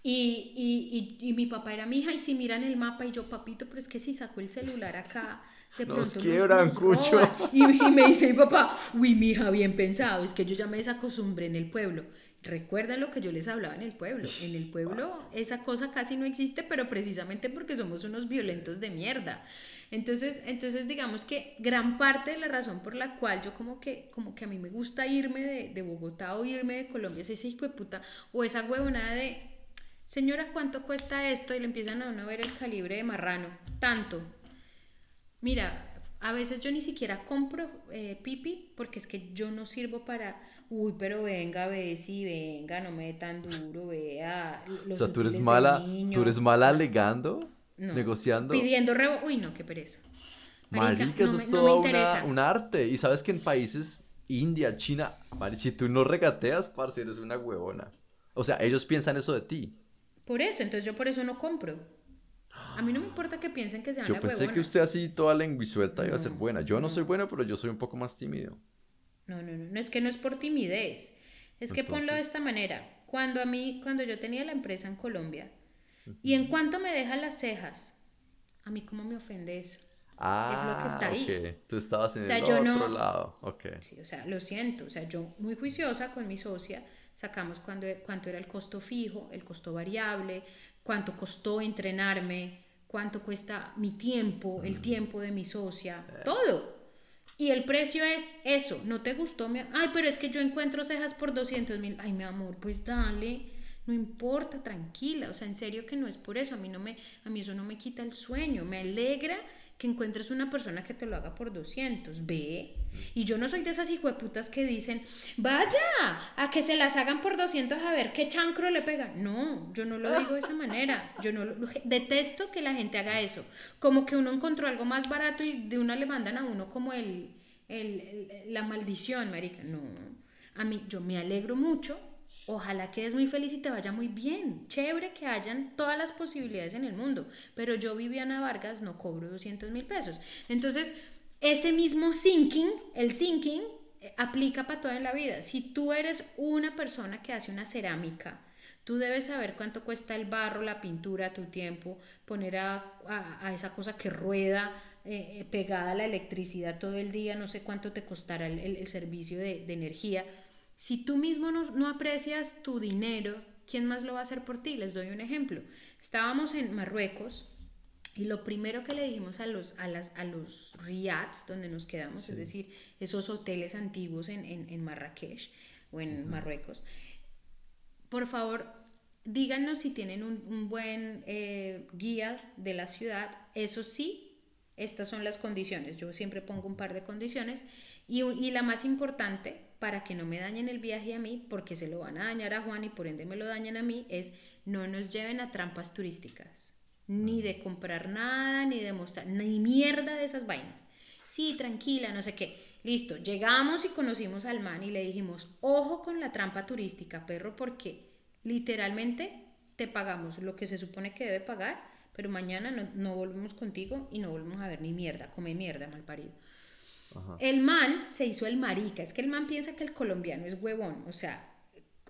Y, y, y, y mi papá era mi hija, y si miran el mapa, y yo, papito, pero es que si saco el celular acá, de Nos pronto quiebran, cucho. roban. Y, y me dice mi papá, uy, mi hija, bien pensado, es que yo ya me desacostumbré en el pueblo. Recuerdan lo que yo les hablaba en el pueblo. En el pueblo esa cosa casi no existe, pero precisamente porque somos unos violentos de mierda. Entonces, entonces digamos que gran parte de la razón por la cual yo como que, como que a mí me gusta irme de, de Bogotá o irme de Colombia es ese hijo de puta o esa huevonada de, señora, ¿cuánto cuesta esto? Y le empiezan a uno a ver el calibre de marrano. Tanto. Mira, a veces yo ni siquiera compro eh, pipi porque es que yo no sirvo para, uy, pero venga, ve, sí, venga, no me dé tan duro, vea. O Los sea, tú eres mala, niño". tú eres mala alegando, No. negociando. Pidiendo rebo, uy, no, qué pereza. Marica, no eso es me todo interesa. un arte. Y sabes que en países India, China, si tú no regateas, parce, eres una huevona. O sea, ellos piensan eso de ti. Por eso, entonces yo por eso no compro. A mí no me importa que piensen que sea Yo pensé huevona. que usted así toda lengüisuelta iba a ser No, buena. Yo no, soy no. bueno, pero yo soy un poco más tímido. No, no, no, no es que no es por timidez. Es que ponlo de esta manera. Cuando a mí, cuando yo tenía la empresa en Colombia, y en cuanto me dejan las cejas, a mí cómo me ofende eso. Ah, lo que está ahí. ok. Tú estabas en O sea, el yo otro no- lado. Ok. Sí, o sea, lo siento. O sea, yo muy juiciosa con mi socia, sacamos cuando, cuánto era el costo fijo, el costo variable, cuánto costó entrenarme, cuánto cuesta mi tiempo, el tiempo de mi socia, todo. Y el precio es eso, ¿no te gustó? mi- Ay, pero es que yo encuentro cejas por 200 mil. Ay, mi amor, pues dale, no importa, tranquila. O sea, en serio que no es por eso. A mí, no me, a mí eso no me quita el sueño. Me alegra que encuentres una persona que te lo haga por 200. Ve. Y yo no soy de esas hijueputas que dicen, vaya, a que se las hagan por 200 a ver qué chancro le pega. No, yo no lo digo de esa manera. Yo no lo- detesto que la gente haga eso. Como que uno encontró algo más barato y de una le mandan a uno como el, el- el- la maldición, marica. No. A mí, yo me alegro mucho. Ojalá quedes muy feliz y te vaya muy bien. Chévere que hayan todas las posibilidades en el mundo. Pero yo, Viviana Vargas, no cobro 200 mil pesos. Entonces, ese mismo thinking, el thinking, eh, aplica para toda la vida. Si tú eres una persona que hace una cerámica, tú debes saber cuánto cuesta el barro, la pintura, tu tiempo, poner a, a- a esa cosa que rueda eh, eh, pegada a la electricidad todo el día, no sé cuánto te costará el, el- el servicio de, de energía. Si tú mismo no, no aprecias tu dinero, ¿quién más lo va a hacer por ti? Les doy un ejemplo. Estábamos en Marruecos y lo primero que le dijimos a los, a las, a los riads donde nos quedamos, es decir, esos hoteles antiguos en, en, en Marrakech o en Marruecos, por favor, díganos si tienen un, un buen eh, guía de la ciudad. Eso sí, estas son las condiciones. Yo siempre pongo un par de condiciones. Y, y la más importante, para que no me dañen el viaje a mí, porque se lo van a dañar a Juan y por ende me lo dañan a mí, es no nos lleven a trampas turísticas. Ni de comprar nada, ni de mostrar, ni mierda de esas vainas. Sí, tranquila, no sé qué. Listo, llegamos y conocimos al man y le dijimos, ojo con la trampa turística, perro, porque literalmente te pagamos lo que se supone que debe pagar, pero mañana no, no volvemos contigo y no volvemos a ver ni mierda, come mierda, mal parido. El man se hizo el marica, es que el man piensa que el colombiano es huevón, o sea,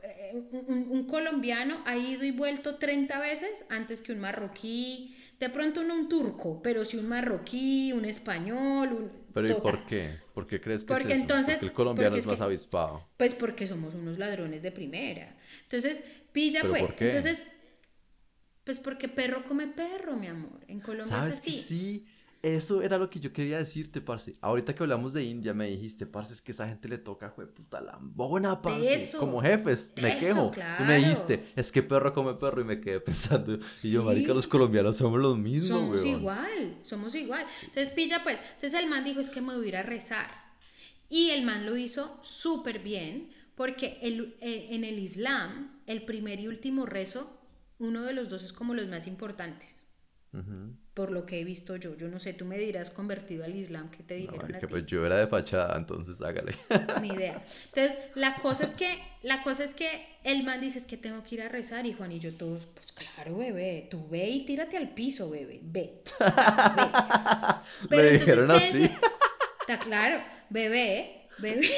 eh, un, un- un colombiano ha ido y vuelto 30 veces antes que un marroquí, de pronto no un turco, pero sí un marroquí, un español, un... Pero ¿y por qué? ¿Por qué crees que Porque es entonces- Porque el colombiano porque es más que- avispado. Pues porque somos unos ladrones de primera. Entonces, pilla ¿Pero pues. por qué? Entonces, pues porque perro come perro, mi amor. En Colombia ¿Sabes es que así. sí? Eso era lo que yo quería decirte, parce. Ahorita que hablamos de India, me dijiste, parce, es que esa gente le toca, jue puta lambona, parce. eso, Como jefes, me eso, quejo. Y me dijiste, es que perro come perro, y me quedé pensando. Y yo, marica, los colombianos somos los mismos, Somos weón. igual, somos igual. Entonces, pilla pues. Entonces el man dijo, es que me voy a ir a rezar. Y el man lo hizo súper bien, porque el- eh, en el Islam, el primer y último rezo, uno de los dos es como los más importantes. Ujú. Por lo que he visto yo. Yo no sé, tú me dirás convertido al Islam, ¿qué te No, dijeron a marica, ti? pues yo era de fachada, entonces hágale. Ni idea. Entonces, la cosa es que, la cosa es que el man dice es que tengo que ir a rezar y Juan y yo todos, pues claro, bebé, tú ve y tírate al piso, bebé, ve. ve. Le dijeron ¿qué así. Está claro, bebé, bebé.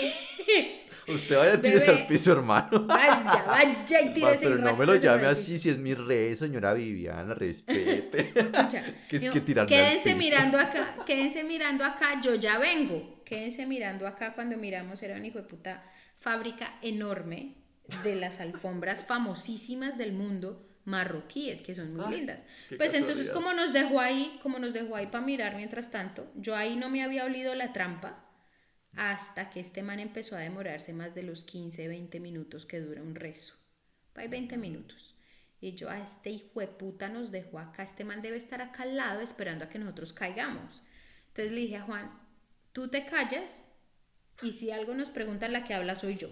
Usted vaya, tírese al piso, hermano. Vaya, vaya y tírese pero no me lo llame así, si es mi rey, señora Viviana, respete. Escucha, Que es digo, que tirarme al quédense piso. mirando acá, quédense mirando acá, yo ya vengo. Quédense mirando acá cuando miramos, era una hijo de puta fábrica enorme de las alfombras famosísimas del mundo marroquíes, que son muy Ay, lindas. Pues entonces, como nos dejó ahí, como nos dejó ahí para mirar mientras tanto, yo ahí no me había olido la trampa hasta que este man empezó a demorarse más de los 15, 20 minutos que dura un rezo. Hay 20 minutos. Y yo, a este hijo de puta nos dejó acá, este man debe estar acá al lado esperando a que nosotros caigamos. Entonces le dije a Juan, tú te callas y si algo nos preguntan, la que habla soy yo.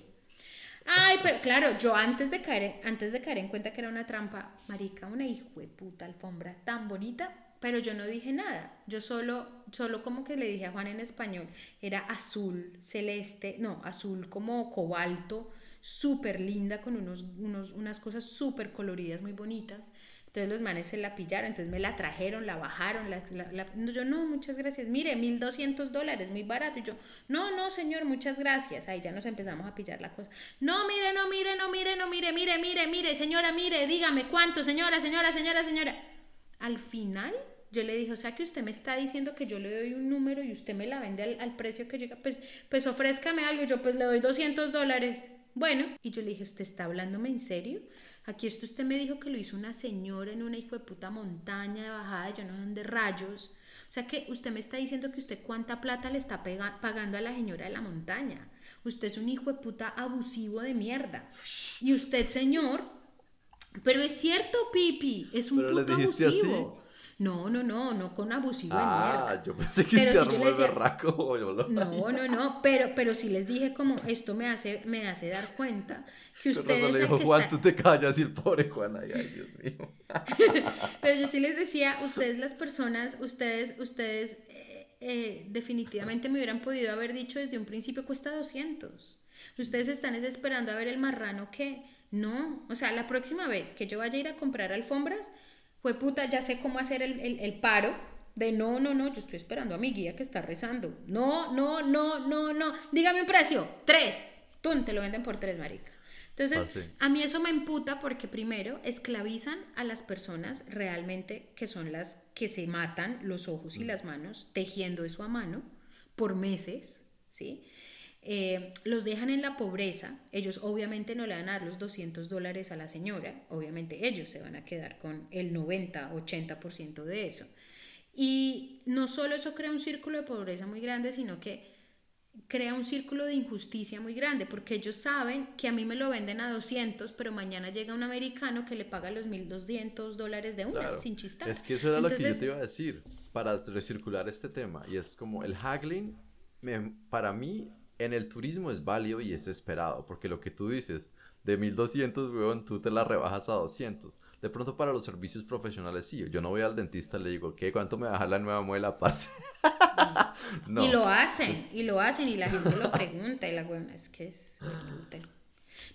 Ay, pero claro, yo antes de caer, antes de caer en cuenta que era una trampa, marica, una hijo de puta alfombra tan bonita, pero yo no dije nada. Yo solo, solo como que le dije a Juan en español, era azul, celeste, no, azul como cobalto, súper linda, con unos, unos, unas cosas súper coloridas, muy bonitas. Entonces los manes se la pillaron, entonces me la trajeron, la bajaron, la, la- yo no, muchas gracias, mire, 1200 dólares, muy barato. Y yo, no, no, señor, muchas gracias. Ahí ya nos empezamos a pillar la cosa. No, mire, no, mire, no, mire, no, mire, mire, mire, mire, señora, mire, dígame cuánto, señora, señora, señora, señora. Al final yo le dije, o sea que usted me está diciendo que yo le doy un número y usted me la vende al, al precio que llega, pues, pues ofrézcame algo, yo pues le doy 200 dólares. Bueno, y yo le dije, ¿usted está hablándome en serio? Aquí esto usted me dijo que lo hizo una señora en una hijo de puta montaña de bajada, yo no sé dónde rayos. O sea que usted me está diciendo que usted cuánta plata le está pagando a la señora de la montaña. Usted es un hijo de puta abusivo de mierda. Y usted, señor, pero es cierto, Pipi, es un ¿Pero le puto dijiste así? No, no, no, no con abusivo de Ah, mierda. yo pensé que Pero usted si yo el berraco. No, no, no, pero, pero sí les dije como esto me hace, me hace dar cuenta que ustedes le dijo, que Juan, está- tú te callas y el pobre Juan, ay, ay, Dios mío. Pero yo sí les decía, ustedes las personas, ustedes, ustedes eh, eh, definitivamente me hubieran podido haber dicho desde un principio cuesta 200. Ustedes están es esperando a ver el marrano que no, o sea, la próxima vez que yo vaya a ir a comprar alfombras, fue puta, ya sé cómo hacer el, el- el paro de no, no, no, yo estoy esperando a mi guía que está rezando. No, no, no, no, no, dígame un precio, tres. Tú te lo venden por tres, marica. Entonces, Ah, sí. a mí eso me emputa porque primero esclavizan a las personas realmente que son las que se matan los ojos y las manos tejiendo eso a mano por meses, ¿sí? Eh, los dejan en la pobreza, ellos obviamente no le van a dar los 200 dólares a la señora, obviamente ellos se van a quedar con el 90, 80% de eso. Y no solo eso crea un círculo de pobreza muy grande, sino que crea un círculo de injusticia muy grande, porque ellos saben que a mí me lo venden a 200, pero mañana llega un americano que le paga los 1200 dólares de una, Claro. sin chistar. Es que eso era lo que Entonces, yo te iba a decir para recircular este tema. Y es como el haggling, me- para mí, en el turismo es válido y es esperado. Porque lo que tú dices, de 1200, weón, tú te la rebajas a 200. De pronto para los servicios profesionales sí. Yo no voy al dentista y le digo, ¿qué? ¿Cuánto me baja la nueva muela, parce? no. Y lo hacen, y lo hacen, y la gente lo pregunta, y la buena es que es...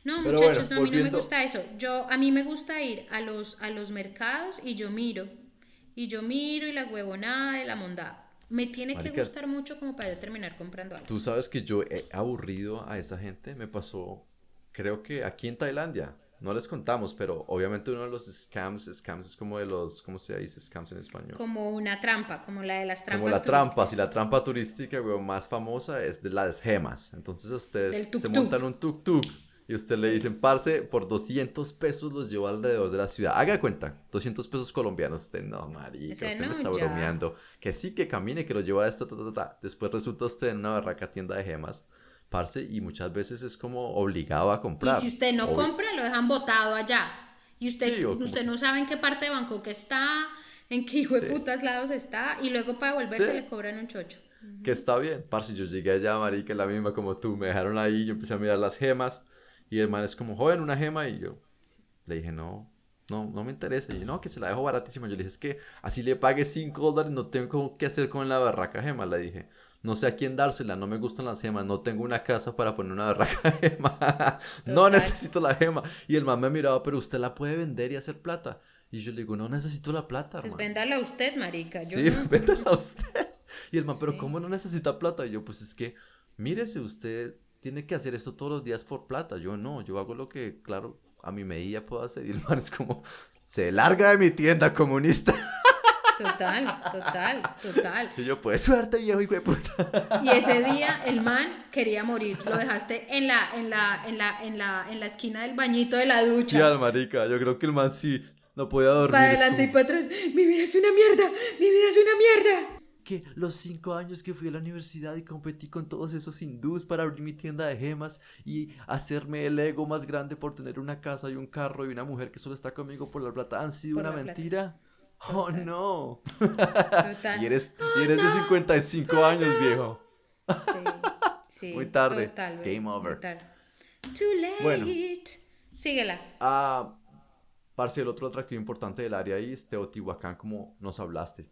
No, Pero muchachos, bueno, no, a mí no me gusta eso. Yo, a mí me gusta ir a los, a los mercados y yo miro. Y yo miro y la huevonada y la mondada. Me tiene que gustar mucho como para yo terminar comprando algo. Tú sabes que yo he aburrido a esa gente. Me pasó, creo que aquí en Tailandia. No les contamos, pero obviamente uno de los scams, scams es como de los, ¿cómo se dice scams en español? Como una trampa, como la de las trampas. Como la trampa, si la trampa turística, weón, más famosa es de las gemas. Entonces ustedes se montan un tuk-tuk y usted le dicen, parce, por 200 pesos los llevo alrededor de la ciudad. Haga cuenta, 200 pesos colombianos. Usted, no, marica, usted me está ya. bromeando. Que sí, que camine, que lo lleva a esta, ta, ta, ta. Después resulta usted en una barraca tienda de gemas, parce, y muchas veces es como obligado a comprar. Y si usted no compra, lo dejan botado allá. Y usted, Sí, o como- usted no sabe en qué parte de Bangkok está, en qué hijo de Sí. putas lados está, y luego para devolverse Sí. le cobran un chocho. Que está bien, parce, yo llegué allá, marica, la misma como tú, me dejaron ahí, yo empecé a mirar las gemas, y el man es como, joven, una gema, y yo le dije, no, no, no me interesa, y yo, no, que se la dejo baratísima, yo le dije, es que así le pague 5 dólares, no tengo qué hacer con la barraca gema, le dije, no sé a quién dársela, no me gustan las gemas, no tengo una casa para poner una barraca gema, no necesito la gema, y el man me miraba, pero usted la puede vender y hacer plata, y yo le digo, no necesito la plata, Pues véndala usted, marica. Yo Sí, no. véndala usted. Y el man, pero Sí. ¿cómo no necesita plata? Y yo, pues es que, mírese usted, tiene que hacer esto todos los días por plata. Yo no, yo hago lo que, claro, a mi medida puedo hacer. Y el man es como, se larga de mi tienda comunista. Total, total, total. Y yo, pues suerte, viejo hijo de puta. Y ese día el man quería morir. Lo dejaste en la, en la, en la, en la, en la esquina del bañito de la ducha. Ya, marica, yo creo que el man sí no podía dormir. para adelante y como, para atrás. Mi vida es una mierda. Mi vida es una mierda. Que los cinco años que fui a la universidad y competí con todos esos hindús para abrir mi tienda de gemas y hacerme el ego más grande por tener una casa y un carro y una mujer que solo está conmigo por la plata han sido Por una plata. mentira. Oh Total. no. Total. Y eres, y eres de 55 años, viejo. Sí, sí, Muy tarde. total, Game over. Too late. Bueno. Síguela. Ah, parce, el otro atractivo importante del área ahí es Teotihuacán, como nos hablaste.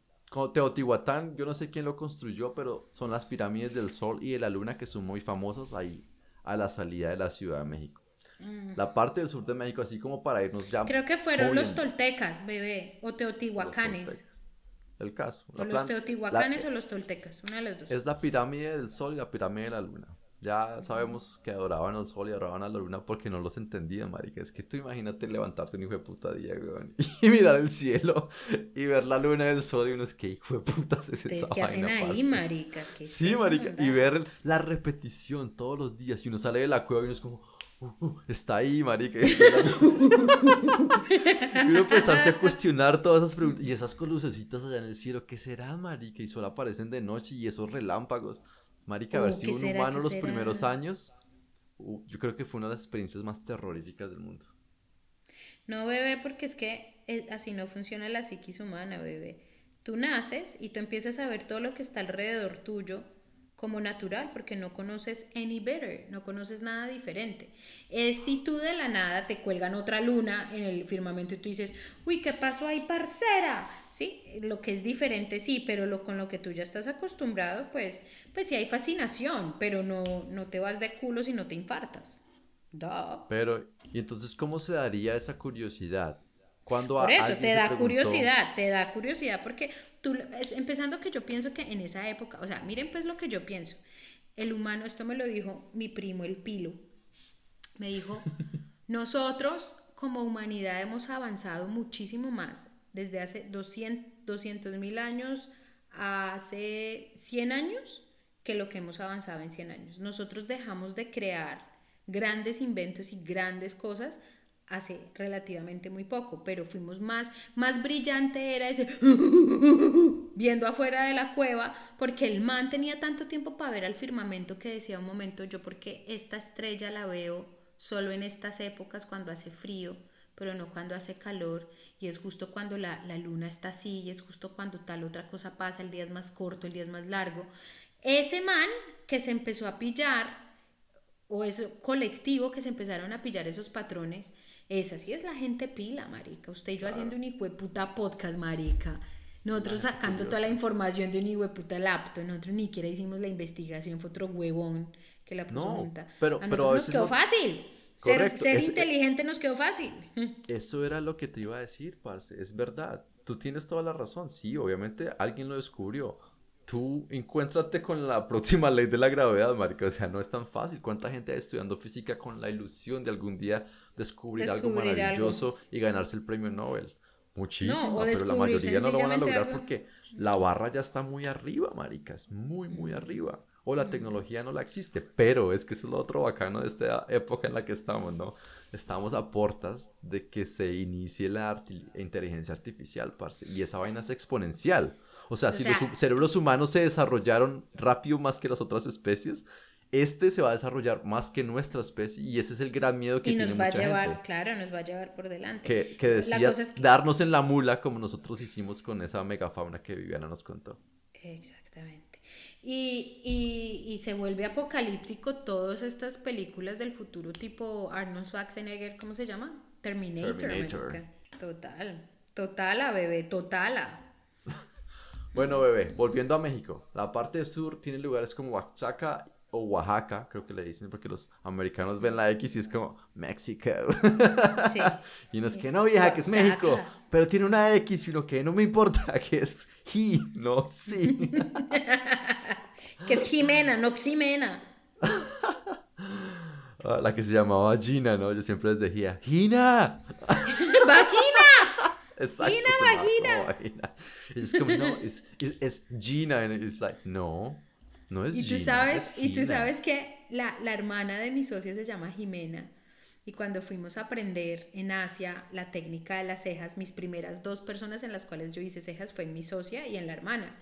Teotihuacán, yo no sé quién lo construyó, pero son las pirámides del Sol y de la Luna que son muy famosas ahí a la salida de la Ciudad de México. La parte del sur de México, así como para irnos ya. Mm. Creo que fueron los toltecas, bebé, o teotihuacanes. El caso. O la los teotihuacanes la- o los toltecas, una de las dos. Es la pirámide del Sol y la pirámide de la Luna. Ya sabemos que adoraban al Sol y adoraban a la Luna porque no los entendían, marica. Es que tú imagínate levantarte un hijo de puta día, weón, y mirar el cielo y ver la Luna y el Sol y uno es que hijo de putas es ¿Ustedes esa qué hacen ahí, parce?". marica? ¿Qué es Sí, marica. Y ver la repetición todos los días y uno sale de la cueva y uno es como... "Uh, uh, está ahí, marica. y uno empezarse a cuestionar todas esas preguntas. Y esas lucecitas allá en el cielo, ¿qué será, marica? Y solo aparecen de noche y esos relámpagos. Marica, haber Oh, sido ¿qué un será, humano los será? primeros años, uh, yo creo que fue una de las experiencias más terroríficas del mundo. No, bebé, porque es que eh, así no funciona la psiquis humana, bebé. Tú naces y tú empiezas a ver todo lo que está alrededor tuyo como natural, porque no conoces any better, no conoces nada diferente. Es si tú de la nada te cuelgan otra luna en el firmamento y tú dices, uy, ¿qué pasó ahí, parcera? Sí, lo que es diferente, sí, pero lo con lo que tú ya estás acostumbrado, pues, pues sí hay fascinación, pero no, no te vas de culo si no te infartas. Duh. Pero, ¿y entonces cómo se daría esa curiosidad? Cuando Por eso, te da preguntó- curiosidad, te da curiosidad porque tú, es, empezando que yo pienso que en esa época, o sea, miren pues lo que yo pienso, el humano, esto me lo dijo mi primo el Pilo, me dijo, nosotros como humanidad hemos avanzado muchísimo más desde hace 200 mil años a hace 100 años que lo que hemos avanzado en 100 años. Nosotros dejamos de crear grandes inventos y grandes cosas hace relativamente muy poco, pero fuimos más, más brillante era ese viendo afuera de la cueva, porque el man tenía tanto tiempo para ver al firmamento que decía un momento, yo porque esta estrella la veo solo en estas épocas cuando hace frío, pero no cuando hace calor, y es justo cuando la, la luna está así, y es justo cuando tal otra cosa pasa, el día es más corto, el día es más largo. Ese man que se empezó a pillar, o ese colectivo que se empezaron a pillar esos patrones, esa sí es la gente pila, marica. Usted y yo haciendo un hijo de puta podcast, marica. Nosotros sacando toda la información de un hijo de puta laptop. Nosotros ni siquiera hicimos la investigación, fue otro huevón que la puso No, junta. pero- a pero a nos quedó no- fácil. Ser, Correcto, ser es- inteligente nos quedó fácil. Eso era lo que te iba a decir, parce. Es verdad. Tú tienes toda la razón. Sí, obviamente alguien lo descubrió. Tú encuéntrate con la próxima ley de la gravedad, marica. O sea, no es tan fácil. ¿Cuánta gente hay estudiando física con la ilusión de algún día descubrir, algo Descubrir algo. maravilloso y ganarse el premio Nobel? Muchísimo, o pero la mayoría no lo van a lograr algo. porque la barra ya está muy arriba, marica. Es muy, muy Mm. arriba. O la tecnología no la existe. Pero es que eso es lo otro bacano de esta época en la que estamos, ¿no? Estamos a portas de que se inicie la arti- inteligencia artificial, parce. Y esa vaina es exponencial. O sea, O si sea- los cerebros humanos se desarrollaron rápido más que las otras especies, este se va a desarrollar más que nuestra especie. Y ese es el gran miedo que y tiene nos va a llevar, gente. claro, nos va a llevar por delante. Que, que decía es que- darnos en la mula como nosotros hicimos con esa megafauna que Viviana nos contó. Exactamente. Y, y, y se vuelve apocalíptico todas estas películas del futuro tipo Arnold Schwarzenegger, ¿cómo se llama? Terminator. Terminator. Total. Total a bebé, total a. Bueno, bebé, volviendo a México. La parte sur tiene lugares como Oaxaca o Oaxaca, creo que le dicen, porque los americanos ven la X y es como México. Sí. y no es que no, vieja, que es México. Pero tiene una X y uno que no me importa, que es he, no sí. Que es Jimena, no Ximena. Ah, La que se llamaba Gina, ¿no? Yo siempre les decía, ¡Gina! Exacto. Gina, vagina. vagina. Y es como, no, es, es, es Gina. And it's like, no, no es Y Gina. tú sabes, es y tú sabes que la, la hermana de mi socia se llama Jimena. Y cuando fuimos a aprender en Asia la técnica de las cejas, mis primeras dos personas en las cuales yo hice cejas fue mi socia y en la hermana.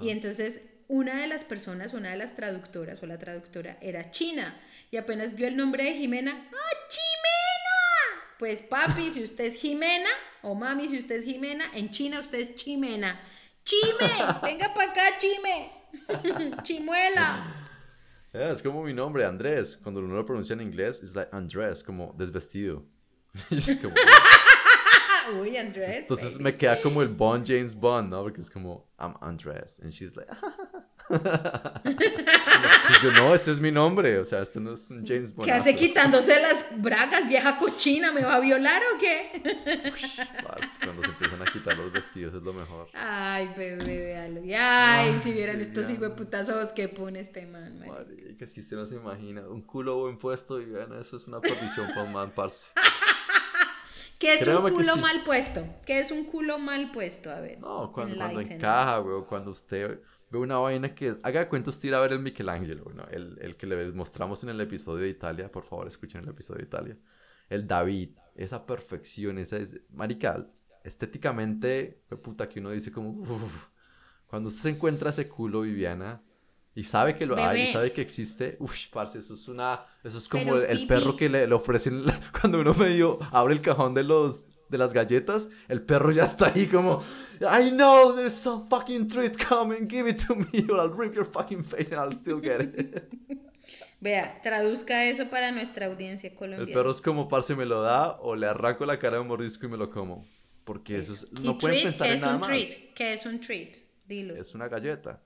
Y entonces una de las personas, una de las traductoras o la traductora era china. Y apenas vio el nombre de Jimena, ¡ah, Chimena! Pues papi, si usted es Jimena, o mami, si usted es Jimena, en China usted es Chimena. ¡Chime! ¡Venga para acá, Chime! ¡Chimuela! Yeah, es como mi nombre, Andrés. Cuando uno lo pronuncia en inglés, es like Andrés, como desvestido. Y es como- Uy, Andrés. entonces baby. me queda como el Bond James Bond, ¿no? Porque es como, I'm Andrés. And she's like, yo, no, ese es mi nombre. O sea, este no es un James Bond. ¿Qué hace quitándose las bragas, vieja cochina? ¿Me va a violar o qué? Cuando se empiezan a quitar los vestidos es lo mejor. Ay, bebé, véalo. Ay, Ay, si vieran sí, estos hijueputas ojos que pone este man. Marica, si usted no se imagina, un culo buen puesto y vean, eso es una perdición para un man, parce. ¿Qué es Créame un que culo sí. mal puesto? ¿Qué es un culo mal puesto? A ver. No, cuando, cuando encaja, güey, cuando usted una vaina que... Haga cuenta usted ir a ver el Michelangelo, ¿no? el, el que le mostramos en el episodio de Italia, por favor, escuchen el episodio de Italia. El David, esa perfección, esa es... Marica, estéticamente, puta que uno dice como... "Uf". Cuando usted se encuentra ese culo, Viviana, y sabe que lo hay, y Bebé. sabe que existe, uff, parce, eso es una... Eso es como Pero, el, el perro que le, le ofrecen cuando uno medio abre el cajón de los... De las galletas, el perro ya está ahí como, I know there's some fucking treat coming, give it to me or I'll rip your fucking face and I'll still get it. Vea, traduzca eso para nuestra audiencia El colombiana. perro es como, parce, me lo da o le arranco la cara de un mordisco y me lo como. Porque eso es- ¿Y no pueden treat? pensar ¿Qué en nada un más. treat? ¿Qué es un treat? Dilo. Es una galleta.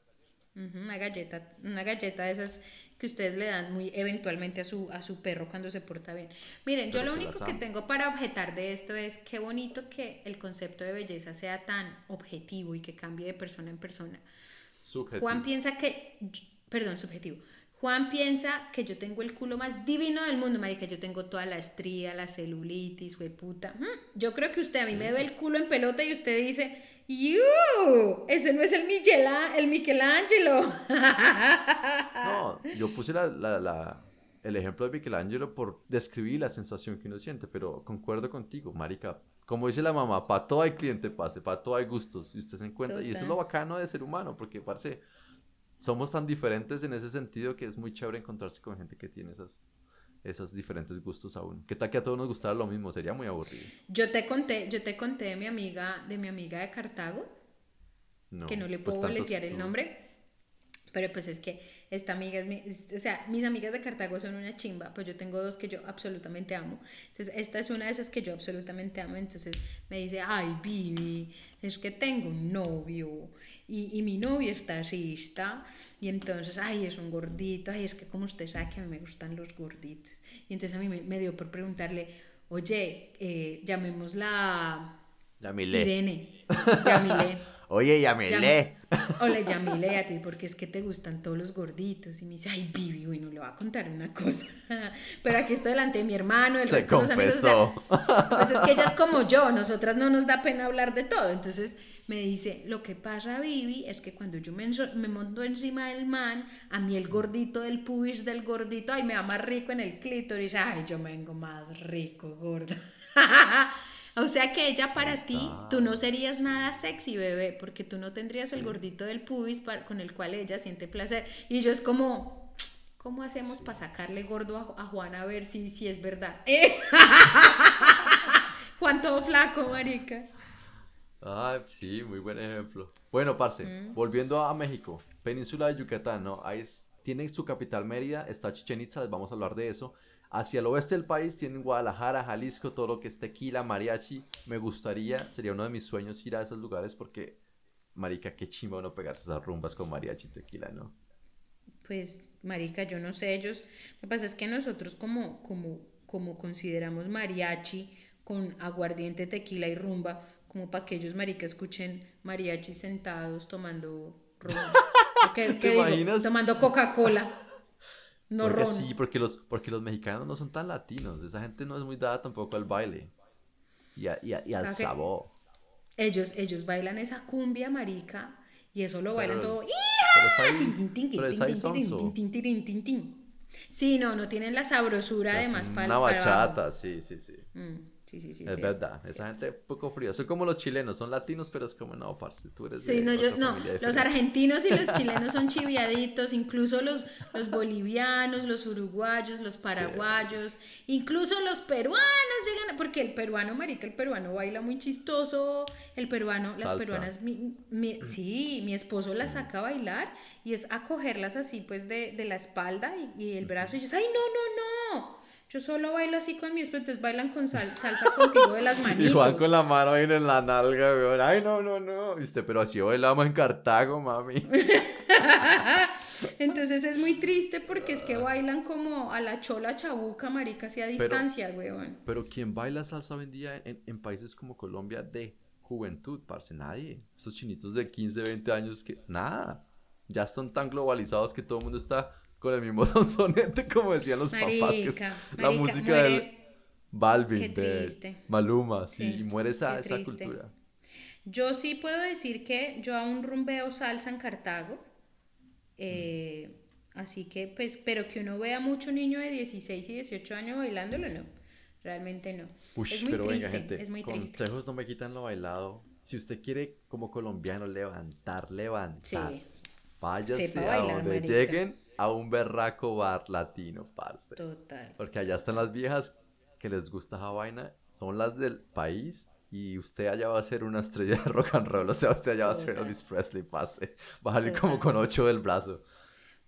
Una galleta, una galleta de esas que ustedes le dan muy eventualmente a su, a su perro cuando se porta bien. Miren, yo lo único que tengo para objetar de esto es qué bonito que el concepto de belleza sea tan objetivo y que cambie de persona en persona. Subjetivo. Juan piensa que, perdón, subjetivo. Juan piensa que yo tengo el culo más divino del mundo, marica. Yo tengo toda la estría, la celulitis, puta. Yo creo que usted a mí me ve el culo en pelota y usted dice, ¡Yu! Ese no es el, Michela, el Michelangelo. No, yo puse la, la- la- el ejemplo de Michelangelo por describir la sensación que uno siente, pero concuerdo contigo, marica. Como dice la mamá, para todo hay cliente pase, para todo hay gustos, y usted se encuentra. Y eso es lo bacano de ser humano, porque, parce, somos tan diferentes en ese sentido que es muy chévere encontrarse con gente que tiene esas, esos diferentes gustos aún. ¿Qué tal que a todos nos gustara lo mismo? Sería muy aburrido. Yo te conté, yo te conté de mi amiga, de mi amiga de Cartago, No, que no le pues puedo tantos- boletear el no. nombre. Pero pues es que esta amiga es mi, es- o sea, mis amigas de Cartago son una chimba, pues yo tengo dos que yo absolutamente amo. Entonces, esta es una de esas que yo absolutamente amo. Entonces me dice, ay, Vivi, es que tengo un novio y, y mi novio está así, está. Y entonces, ay, es un gordito, ay, es que como usted sabe que a mí me gustan los gorditos. Y entonces a mí me, me dio por preguntarle, oye, eh, llamémosla Yamile. Irene, Yamile. Oye, Yamile. Hola, Yamile, a ti, porque es que te gustan todos los gorditos. Y me dice, ay, Vivi, bueno, le voy a contar una cosa. Pero aquí estoy delante de mi hermano, el Se resto de los amigos. o sea, confesó. pues es que ella es como yo, nosotras no nos da pena hablar de todo. Entonces me dice, lo que pasa, Vivi, es que cuando yo me, me monto encima del man, a mí el gordito del pubis del gordito, ay, me va más rico en el clítoris. Ay, yo me vengo más rico, gorda. O sea que ella para ti, tú no serías nada sexy, bebé, porque tú no tendrías el gordito del pubis con el cual ella siente placer. Y yo es como, ¿cómo hacemos para sacarle gordo a, a Juan a ver si, si es verdad? ¡Eh! Juan todo flaco, marica. Ay, sí, muy buen ejemplo. Bueno, parce, Mm. volviendo a México, península de Yucatán, ¿no? Ahí es- tiene su capital Mérida, está Chichen Itza, les vamos a hablar de eso. Hacia el oeste del país tienen Guadalajara, Jalisco, todo lo que es tequila, mariachi. Me gustaría, sería uno de mis sueños ir a esos lugares porque, marica, qué chimba uno pegarse esas rumbas con mariachi y tequila, ¿no? Pues, marica, yo no sé, ellos, lo que pasa es que nosotros como, como, como consideramos mariachi con aguardiente, tequila y rumba, como para que ellos, marica, escuchen mariachi sentados tomando. ¿O ¿Qué, ¿Te qué digo? Tomando Coca-Cola. No porque ron. sí, porque los, porque los mexicanos no son tan latinos. Esa gente no es muy dada tampoco al baile. Y, a- y a- y al sabor. Ellos, ellos bailan esa cumbia, marica, y eso lo bailan Pero- todo. Sí, no, no tienen la sabrosura además para Una bachata, sí, sí, sí. Sí, sí, sí. es verdad, esa gente poco fría. Son como los chilenos, son latinos, pero es como, no, parce, tú eres Sí, de no, yo, no, los diferente". argentinos y los chilenos son chiviaditos, incluso los, los bolivianos, los uruguayos, los paraguayos, incluso los peruanos llegan, porque el peruano, marica, el peruano baila muy chistoso, el peruano, las peruanas, mi- mi- sí, mi esposo las saca a bailar y es a cogerlas así pues de, de la espalda y, y el brazo y dices, ay, no, no, no, yo solo bailo así con mi esposo, entonces bailan con sal- salsa contigo de las Y manitos. Juan con la mano ahí en la nalga, weón. Ay, no, no, no. Viste, pero así bailamos en Cartago, mami. Entonces es muy triste porque es que bailan como a la chola chabuca, marica, así a distancia, weón. Pero ¿quién baila salsa día en, en países como Colombia de juventud, parce? Nadie. Esos chinitos de 15, 20 años que... Nada. Ya son tan globalizados que todo el mundo está con el mismo sonsonete, como decían los papás, que es Marica, la marica, música muere- del Balvin, de triste. Maluma, sí, Sí, y muere esa, esa triste. cultura. Yo sí puedo decir que yo aún rumbeo salsa en Cartago. eh, así que, pues, pero que uno vea mucho niño de 16 y 18 años bailándolo, no. Realmente no. Ush, es muy pero triste, venga, gente, es muy triste. consejos no me quitan lo bailado. Si usted quiere, como colombiano, levantar, levantar, Sí, váyase a donde marica. lleguen a un berraco bar latino, parce. total. Porque allá están las viejas que les gusta esa vaina, son las del país. Y usted allá va a ser una estrella de rock and roll. O sea, usted allá va a ser. Elvis Presley, pase. Va a salir como con ocho del brazo.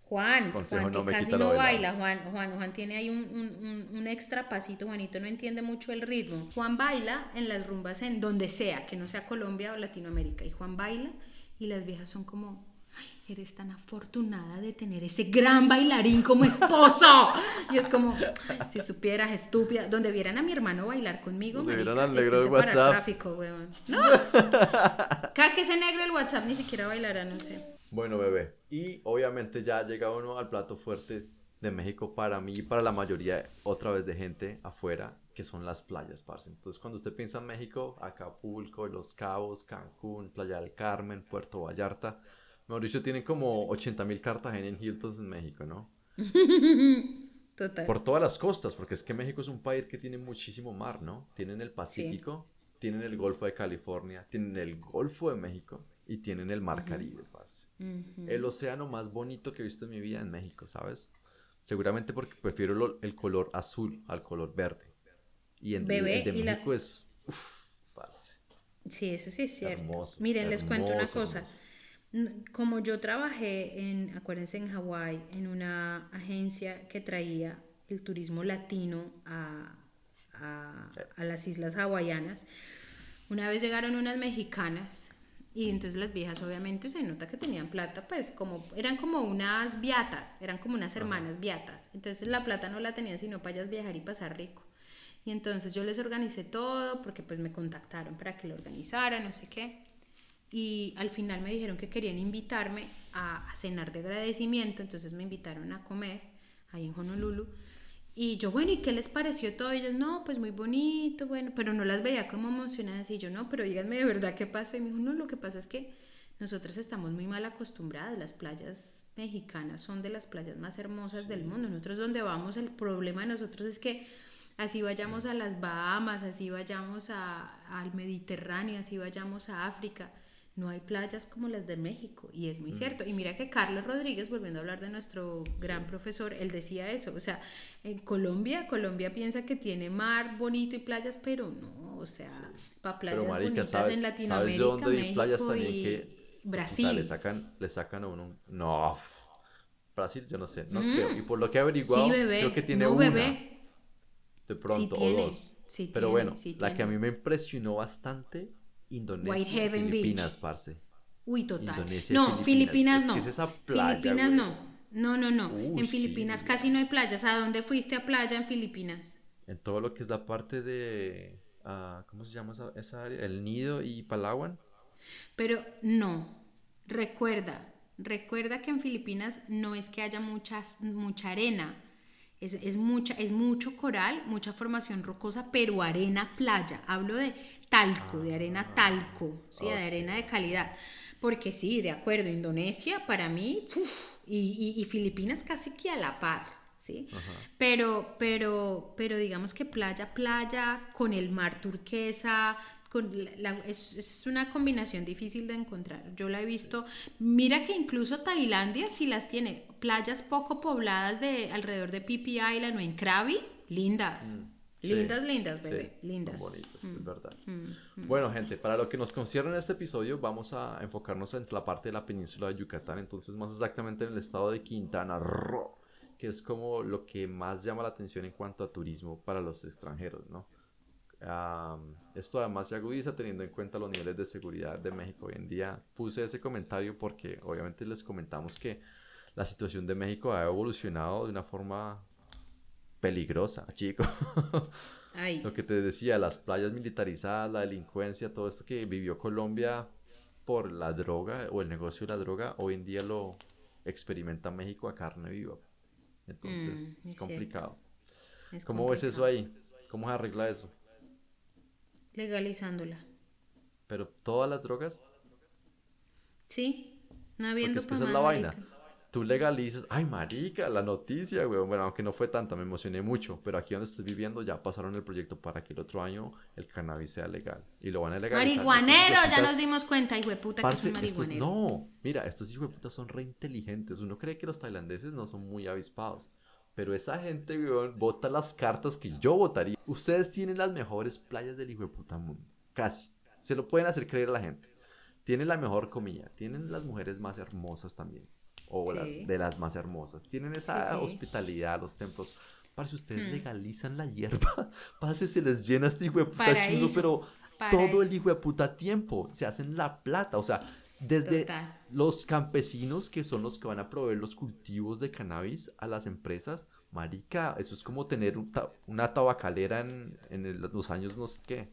Juan, Consejo, Juan no que me casi no baila, Juan, Juan, Juan tiene ahí un, un- un- extra pasito, Juanito no entiende mucho el ritmo. Juan baila en las rumbas en donde sea, que no sea Colombia o Latinoamérica, y Juan baila y las viejas son como, "Ay, eres tan afortunada de tener ese gran bailarín como esposo. Y es como, si supieras, estúpida, donde vieran a mi hermano bailar conmigo, marica, vieran al negro del WhatsApp. tráfico, weón. No. Cada que ese negro del WhatsApp ni siquiera bailará, no sé. Bueno, bebé. Y obviamente ya llega uno al plato fuerte de México para mí y para la mayoría, otra vez de gente afuera, que son las playas, parce. Entonces, cuando usted piensa en México, Acapulco, Los Cabos, Cancún, Playa del Carmen, Puerto Vallarta, mejor dicho, tienen como 80 mil Cartagena en Hiltons en México, ¿no? Total. Por todas las costas, porque es que México es un país que tiene muchísimo mar, ¿no? Tienen el Pacífico, tienen el Golfo de California, tienen el Golfo de México y tienen el Mar Caribe, parce. El océano más bonito que he visto en mi vida en México, ¿sabes? Seguramente porque prefiero lo- el color azul al color verde. Y en, Bebé, el de la- México es... Uf, parce. Sí, eso sí es cierto. Hermoso, Miren, les cuento una cosa. Como yo trabajé en, acuérdense, en Hawái, en una agencia que traía el turismo latino a, a- a las islas hawaianas, una vez llegaron unas mexicanas y entonces las viejas obviamente se nota que tenían plata, pues como eran como unas viatas, eran como unas hermanas viatas. Entonces la plata no la tenían sino para ellas viajar y pasar rico. Y entonces yo les organicé todo porque pues me contactaron para que lo organizara, no sé qué. Y al final me dijeron que querían invitarme a, a cenar de agradecimiento, entonces me invitaron a comer ahí en Honolulu. Y yo, bueno, ¿y qué les pareció todo? Y ellas, no, pues muy bonito, bueno, pero no las veía como emocionadas. Y yo, no, pero díganme de verdad qué pasó. Y me dijo, no, lo que pasa es que nosotras estamos muy mal acostumbradas. Las playas mexicanas son de las playas más hermosas del mundo. Nosotros donde vamos, el problema de nosotros es que así vayamos a las Bahamas, así vayamos a- al Mediterráneo, así vayamos a África. No hay playas como las de México, y es muy cierto. Y mira que Carlos Rodríguez, volviendo a hablar de nuestro gran profesor, él decía eso. O sea, en Colombia, Colombia piensa que tiene mar bonito y playas, pero no. O sea, para playas marica, bonitas ¿sabes, en ¿sabes Latinoamérica, de dónde hay México playas también y que... Brasil. puta, le sacan, le sacan a uno... un- No, Brasil yo no sé, no Mm. creo. Y por lo que he averiguado, Sí, bebé. creo que tiene no, una. bebé. De pronto, tiene, o dos. sí Pero tiene, bueno, sí la que a mí me impresionó bastante, Indonesia, Whitehaven Beach. Filipinas, parce. Uy, total. Indonesia no, Filipinas. Filipinas Es no. que es esa playa, Filipinas güey. no. No, no, no. Uy, en Filipinas sí. casi no hay playas. ¿A dónde fuiste a playa en Filipinas? En todo lo que es la parte de... ah, ¿Cómo se llama esa, esa área? El Nido y Palawan. Pero no. Recuerda, recuerda que en Filipinas no es que haya muchas, mucha arena, es, es mucha, es mucho coral, mucha formación rocosa, pero arena playa. Hablo de talco, de arena talco, ¿sí? de arena de calidad. Porque sí, de acuerdo, Indonesia para mí, uf, y, y- y Filipinas casi que a la par, ¿sí? Pero, pero, pero digamos que playa, playa, con el mar turquesa, con la- es, es una combinación difícil de encontrar. Yo la he visto, mira que incluso Tailandia sí las tiene, playas poco pobladas de alrededor de Phi Phi Island o en Krabi, lindas, lindas, Sí, lindas, sí, bebé, son lindas. bonitos, Mm, es verdad. mm, mm. Bueno, gente, para lo que nos concierne en este episodio, vamos a enfocarnos en la parte de la península de Yucatán, entonces más exactamente en el estado de Quintana Roo, que es como lo que más llama la atención en cuanto a turismo para los extranjeros, ¿no? Am, esto además se agudiza teniendo en cuenta los niveles de seguridad de México. Hoy en día puse ese comentario porque obviamente les comentamos que la situación de México ha evolucionado de una forma peligrosa, chico. Ay, Lo que te decía, las playas militarizadas, la delincuencia, todo esto que vivió Colombia por la droga o el negocio de la droga, hoy en día lo experimenta México a carne viva. Entonces Mm, es complicado. es ¿Cómo ves eso ahí? ¿Cómo se arregla eso? Legalizándola. Pero todas las drogas, Sí, no porque habiendo es que pa' esa es más, la vaina. Tú legalizas, ay marica, la noticia, weón. Bueno, aunque no fue tanta, me emocioné mucho, pero aquí donde estoy viviendo ya pasaron el proyecto para que el otro año el cannabis sea legal. Y lo van a legalizar. Marihuanero, ya nos dimos cuenta, hijo de puta, que es Parce, un estos- marihuanero. no, mira, estos hijos de puta son re inteligentes. Uno cree que los tailandeses no son muy avispados. Pero esa gente, weón, vota las cartas que yo votaría. Ustedes tienen las mejores playas del hijo de puta mundo. Casi. Se lo pueden hacer creer a la gente. Tienen la mejor comida. Tienen las mujeres más hermosas también. O la- de las más hermosas. Tienen esa Sí, sí. hospitalidad, los templos. Parce, ustedes Hmm. legalizan la hierba. Parce, se les llena este hijo de puta chulo, Paraíso, pero todo el hijo de puta tiempo. Se hacen la plata. O sea, desde Total. los campesinos que son los que van a proveer los cultivos de cannabis a las empresas, marica, eso es como tener un ta- una tabacalera en, en el- los años no sé qué.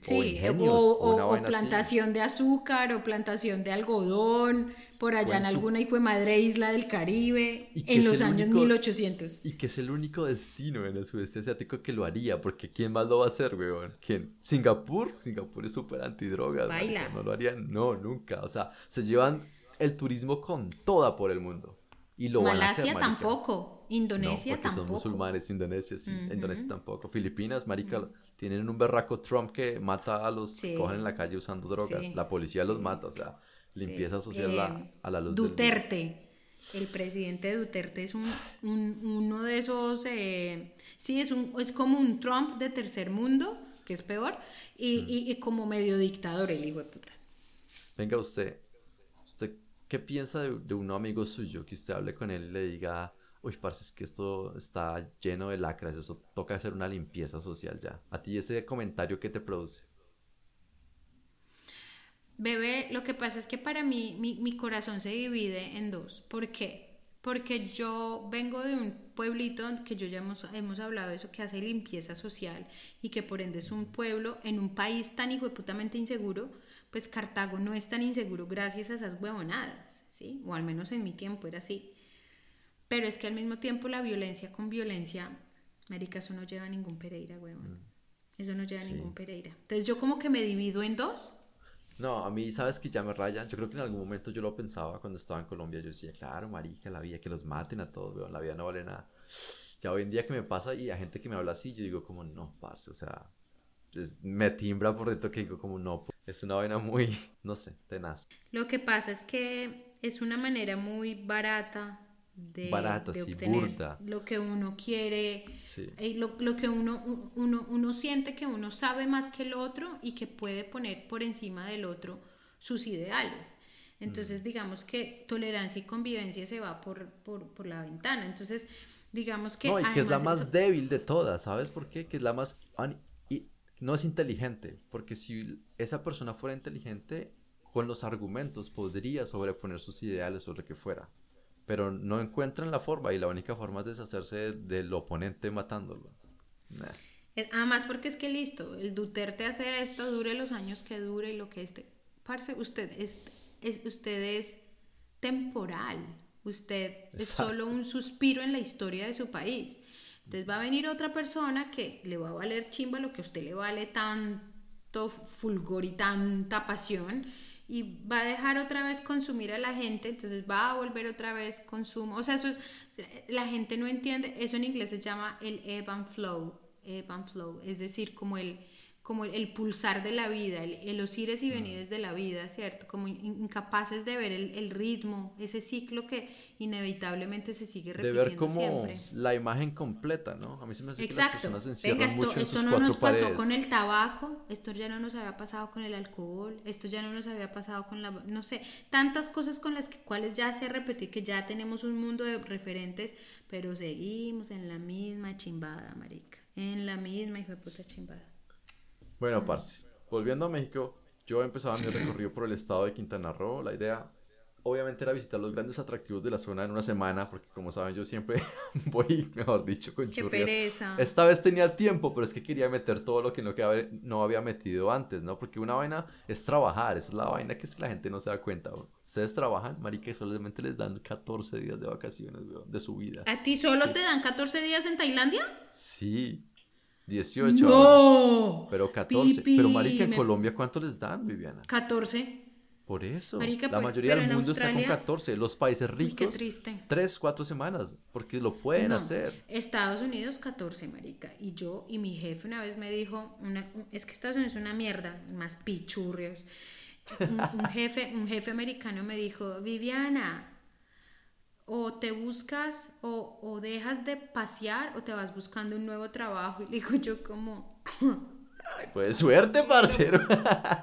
Sí, o o, ingenios, o- o una o vaina así. plantación de azúcar, o plantación de algodón, por allá en su- alguna hijo madre isla del Caribe, en los años único- 1800. Y que es el único destino en el sudeste asiático que lo haría, porque ¿quién más lo va a hacer, weón? ¿Quién? ¿Singapur? Singapur es súper antidrogas, Baila. no lo harían, no, nunca. O sea, se llevan el turismo con toda por el mundo. Y lo van a hacer, Malasia tampoco, Indonesia no, porque tampoco. son musulmanes, Indonesia sí. Indonesia tampoco, Filipinas, marica, tienen un berraco Trump que mata a los Sí. que cogen en la calle usando drogas, Sí, la policía los mata, o sea, limpieza social a- Eh, a, la luz del día. Duterte, el presidente Duterte es un, un- uno de esos, eh, sí, es, un, es como un Trump de tercer mundo, que es peor, y, Mm. y- y como medio dictador el hijo de puta. Venga usted, ¿usted qué piensa de, de un amigo suyo que usted hable con él y le diga, uy, parce, es que esto está lleno de lacras, eso toca hacer una limpieza social ya? A ti ese comentario que te produce. Bebé, lo que pasa es que para mí mi, mi corazón se divide en dos. ¿Por qué? Porque yo vengo de un pueblito que yo ya hemos, hemos hablado de eso, que hace limpieza social y que por ende es un pueblo en un país tan hijueputamente inseguro, pues Cartago no es tan inseguro gracias a esas huevonadas, ¿sí? O al menos en mi tiempo era así. Pero es que al mismo tiempo la violencia con violencia, marica, eso no lleva a ningún Pereira, huevón. Eso no lleva a Sí. ningún Pereira. Entonces yo como que me divido en dos. No, a mí, sabes que ya me raya. Yo creo que en algún momento yo lo pensaba cuando estaba en Colombia. Yo decía, claro, marica, la vida, que los maten a todos, weón, la vida no vale nada. Ya hoy en día que me pasa y a gente que me habla así, yo digo como, no, parce, o sea, me timbra por dentro que digo como, no, es una vaina muy, no sé, tenaz. Lo que pasa es que es una manera muy barata de, obtener burda. lo que uno quiere, Sí. eh, lo, lo que uno, uno, uno siente que uno sabe más que el otro y que puede poner por encima del otro sus ideales. Entonces, Mm. digamos que tolerancia y convivencia se va por, por, por la ventana. Entonces, digamos que... No, y que es la más eso- débil de todas, ¿sabes por qué? Que es la más... no es inteligente, porque si esa persona fuera inteligente, con los argumentos podría sobreponer sus ideales o lo que fuera. Pero no encuentran la forma y la única forma es deshacerse de- del oponente matándolo. Nah. Además, porque es que listo, el Duterte hace esto, dure los años que dure y lo que esté. Parce, usted es, es- usted es temporal. Usted es Exacto. solo un suspiro en la historia de su país. Entonces va a venir otra persona que le va a valer chimba lo que a usted le vale tanto fulgor y tanta pasión y va a dejar otra vez consumir a la gente, entonces va a volver otra vez consumo. O sea, eso, la gente no entiende, eso en inglés se llama el ebb and flow, ebb and flow, es decir, como el, como el, el pulsar de la vida, el, el los ires y venires de la vida, ¿cierto? Como in- incapaces de ver el, el ritmo, ese ciclo que inevitablemente se sigue De repitiendo ver como siempre. la imagen completa, ¿no? A mí se me hace que las Exacto. personas se Venga, esto, mucho en esto sus no nos pasó paredes. con el tabaco, esto ya no nos había pasado con el alcohol, esto ya no nos había pasado con la, no sé, tantas cosas con las que, cuales ya se repetió que ya tenemos un mundo de referentes, pero seguimos en la misma chimbada, marica, en la misma hijo de puta chimbada. Bueno, parce, volviendo a México, yo empezaba mi recorrido por el estado de Quintana Roo. La idea, obviamente, era visitar los grandes atractivos de la zona en una semana, porque como saben, yo siempre voy, mejor dicho, con Qué churrias. pereza. Esta vez tenía tiempo, pero es que quería meter todo lo que no, que no había metido antes, ¿no? Porque una vaina es trabajar, esa es la vaina que es que la gente no se da cuenta, bro. Ustedes trabajan, marica, y solamente les dan 14 días de vacaciones, weón, de su vida. ¿A ti solo te dan 14 días en Tailandia? Sí, 18 ahora. ¡No! Pero 14. Pipi, pero marica, en me- Colombia, ¿cuánto les dan, Viviana? 14. Por eso. Marica, la mayoría del mundo está con 14. Los países Uy, qué ricos, triste. 3, 4 semanas. Porque lo pueden No, hacer. Estados Unidos 14, marica. Y yo y mi jefe una vez me dijo, una- es que Estados Unidos es una mierda, más pichurrios. Un, un jefe, un jefe americano me dijo, Viviana, o te buscas o, o dejas de pasear o te vas buscando un nuevo trabajo. Y le digo yo como, Pues suerte, parcero.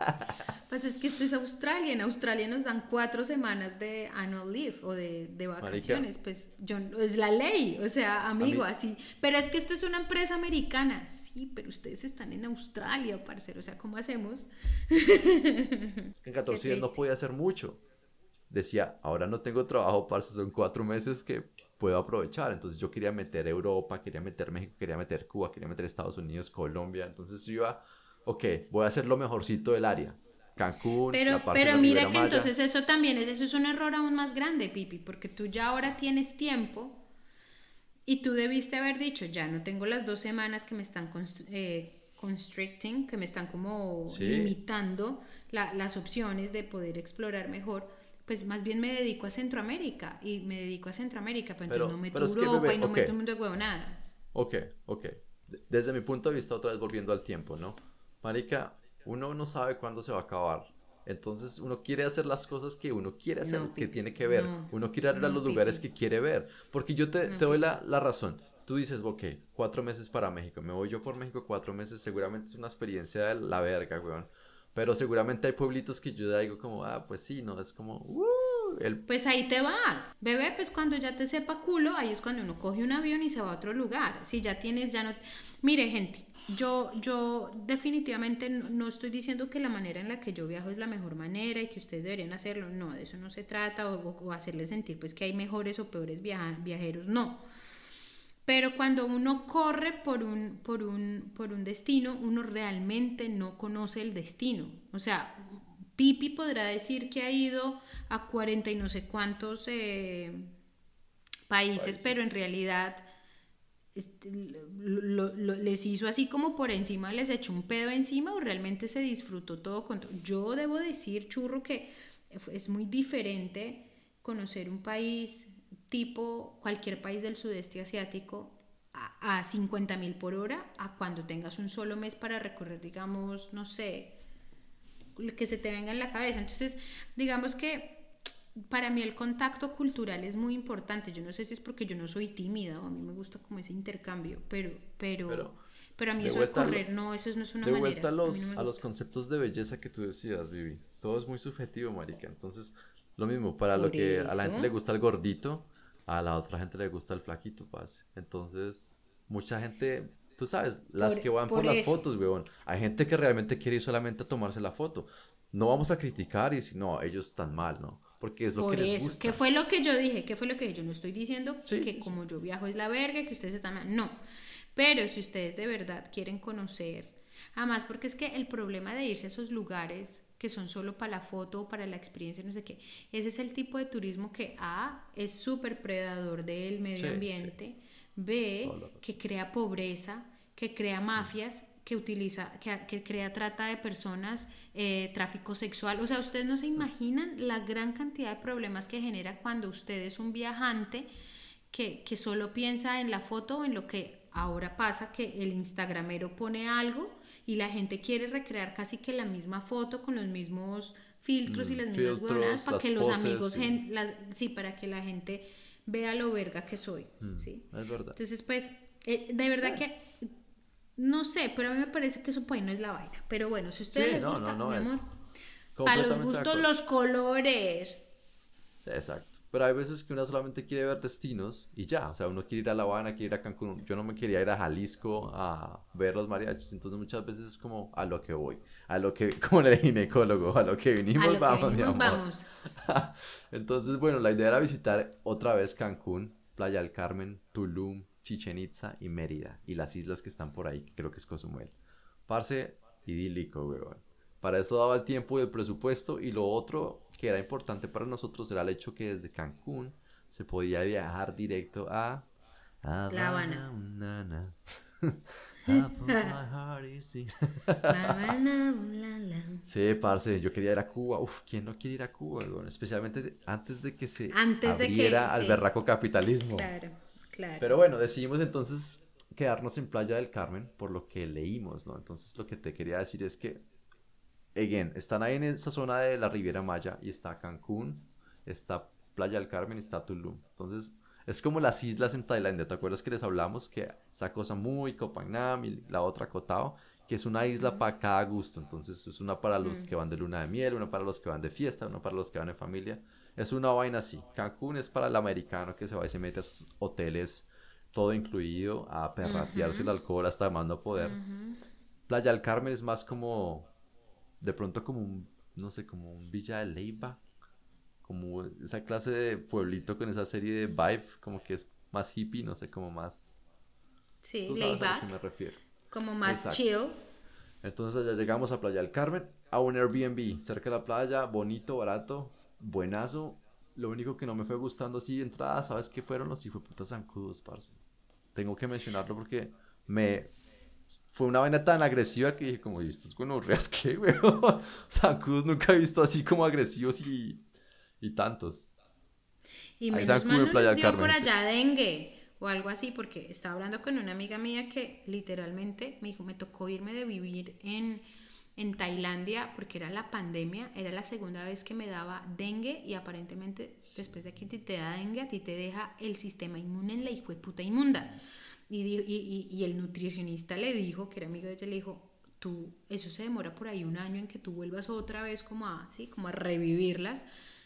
pues es que esto es Australia. En Australia nos dan cuatro semanas de annual leave o de, de vacaciones. Pues yo es la ley, o sea, amigo, así. Pero es que esto es una empresa americana. Sí, pero ustedes están en Australia, parcero. O sea, ¿cómo hacemos? en 14 días no podía hacer mucho. Decía, ahora no tengo trabajo, parce, son 4 meses que puedo aprovechar. Entonces yo quería meter Europa, quería meter México, quería meter Cuba, quería meter Estados Unidos, Colombia. Entonces yo iba, ok, voy a hacer lo mejorcito del área. Cancún, Pero, la parte pero mira que Maya. entonces eso también es, eso es un error aún más grande, Pipi, porque tú ya ahora tienes tiempo y tú debiste haber dicho, ya no tengo las dos semanas que me están eh, constricting, que me están como Sí. limitando la- las opciones de poder explorar mejor. Pues más bien me dedico a Centroamérica y me dedico a Centroamérica, pero, Pero- entonces no meto pero es que, Europa bebé, y no ok. meto un mundo de huevonadas. Ok, ok. De- Desde mi punto de vista, otra vez volviendo al tiempo, ¿no? Marica, uno no sabe cuándo se va a acabar. Entonces uno quiere hacer las cosas que uno quiere hacer, No, que tiene que ver. no. uno quiere ir a No, los lugares que quiere ver. Porque yo te, te doy la, la razón. Tú dices, ok, cuatro meses para México. Me voy yo por México cuatro meses. Seguramente es una experiencia de la verga, weón. Pero seguramente hay pueblitos que yo digo como, ah, pues sí, ¿no? Es como, uh, el... Pues ahí te vas. Bebé, pues cuando ya te sepa culo, ahí es cuando uno coge un avión y se va a otro lugar. Si ya tienes, ya no... Mire, gente, yo, yo definitivamente no, estoy diciendo que la manera en la que yo viajo es la mejor manera y que ustedes deberían hacerlo. No, de eso no se trata. O, hacerles sentir pues que hay mejores o peores viajeros. No. Pero cuando uno corre por un, por, un, por un destino, uno realmente no conoce el destino. O sea, Pipi podrá decir que ha ido a 40 y no sé cuántos eh, países, pero en realidad este, lo- lo- lo- les hizo así como por encima, les echó un pedo encima o realmente se disfrutó todo. Con Yo debo decir, churro, que es muy diferente conocer un país tipo cualquier país del sudeste asiático a, a 50 mil por hora a cuando tengas un solo mes para recorrer, digamos, no sé, lo que se te venga en la cabeza. Entonces, digamos que para mí el contacto cultural es muy importante. Yo no sé si es porque yo no soy tímida o a mí me gusta como ese intercambio, pero, pero, pero, Pero, a mí eso de correr, no, eso no es una de manera. vuelta a los, no me a los gusta. conceptos de belleza que tú decías, Vivi. Todo es muy subjetivo, marica. Entonces, lo mismo, para lo que a la gente le gusta el gordito, a la otra gente le gusta el flaquito, parce. Entonces, mucha gente, tú sabes, las Por- que van por, por las fotos, weón. Hay gente que realmente quiere ir solamente a tomarse la foto. No vamos a criticar y decir, no, ellos están mal, ¿no? Porque es lo Por que les gusta. ¿qué fue lo que yo dije? ¿Qué fue lo que dije? Yo no estoy diciendo Sí, que sí. como yo viajo es la verga, que ustedes están mal. No. Pero si ustedes de verdad quieren conocer, Además, porque es que el problema de irse a esos lugares que son solo para la foto o para la experiencia, no sé qué, ese es el tipo de turismo que A es súper predador del medio Sí, sí. ambiente, B que crea pobreza, que crea mafias, que utiliza, que, que crea trata de personas, eh, tráfico sexual. O sea, ustedes no se imaginan la gran cantidad de problemas que genera cuando usted es un viajante que, que solo piensa en la foto o en lo que ahora pasa, que el instagramero pone algo y la gente quiere recrear casi que la misma foto con los mismos filtros y Mm, las mismas huevonadas para que los poses, amigos, sí. gen- las, sí, para que la gente vea lo verga que soy, ¿sí? Es verdad. Entonces, pues, eh, de verdad que no sé, pero a mí me parece que eso pues no es la vaina. Pero bueno, si a ustedes Sí, les no, gusta, no, no mi amor, para los gustos los colores. Exacto. Pero hay veces que uno solamente quiere ver destinos y ya. O sea, uno quiere ir a La Habana, quiere ir a Cancún. Yo no me quería ir a Jalisco a ver los mariachis. Entonces muchas veces es como a lo que voy. A lo que, como el ginecólogo, a lo que vinimos, a lo vamos, que mi amor. vamos. Entonces, bueno, la idea era visitar otra vez Cancún, Playa del Carmen, Tulum, Chichen Itza y Mérida. Y las islas que están por ahí, que creo que es Cozumel. Parce, idílico, weón. Para eso daba el tiempo y el presupuesto. Y lo otro que era importante para nosotros era el hecho que desde Cancún se podía viajar directo a La Habana. La la. Sí, parce, yo quería ir a Cuba. Uf, ¿quién no quiere ir a Cuba? weón? Especialmente antes de que se Antes de que- abriera al sí. berraco capitalismo. Claro, claro. Pero bueno, decidimos entonces quedarnos en Playa del Carmen por lo que leímos, ¿no? Entonces lo que te quería decir es que, again, están ahí en esa zona de la Riviera Maya y está Cancún, está Playa del Carmen y está Tulum. Entonces es como las islas en Tailandia. ¿Te acuerdas que les hablamos que esta cosa muy Copanam y la otra Kotao? Que es una isla para cada gusto. Entonces es una para los que van de luna de miel, una para los que van de fiesta, una para los que van en familia. Es una vaina así. Cancún es para el americano que se va y se mete a esos hoteles todo incluido, a perratearse el alcohol hasta más no poder. Playa del Carmen es más como, de pronto como un, no sé, como un Villa de Leyva, como esa clase de pueblito con esa serie de vibe, como que es más hippie, no sé, como más... sí, tú lay sabes a lo que back, me refiero. como más Exacto. chill. Entonces allá llegamos a Playa del Carmen, a un Airbnb cerca de la playa, bonito, barato, buenazo. Lo único que no me fue gustando así de entrada, ¿sabes qué fueron los hijueputas zancudos, parce? Tengo que mencionarlo porque me... Fue una vaina tan agresiva que dije como, ¿y estos gonorreas qué, weón? Zancudos nunca he visto así como agresivos y, y tantos. Y Ahí menos mal no les dio por allá dengue o algo así, porque estaba hablando con una amiga mía que literalmente me dijo, me tocó irme de vivir en, en Tailandia porque era la pandemia, era la segunda vez que me daba dengue y aparentemente después de que te da dengue, a ti te deja el sistema inmune en la hijo de puta inmunda. Y, y, y- y el nutricionista le dijo, que era amigo de ella, le dijo, tú, eso se demora por ahí un año en que tú vuelvas otra vez como a, ¿sí? como a revivirlas,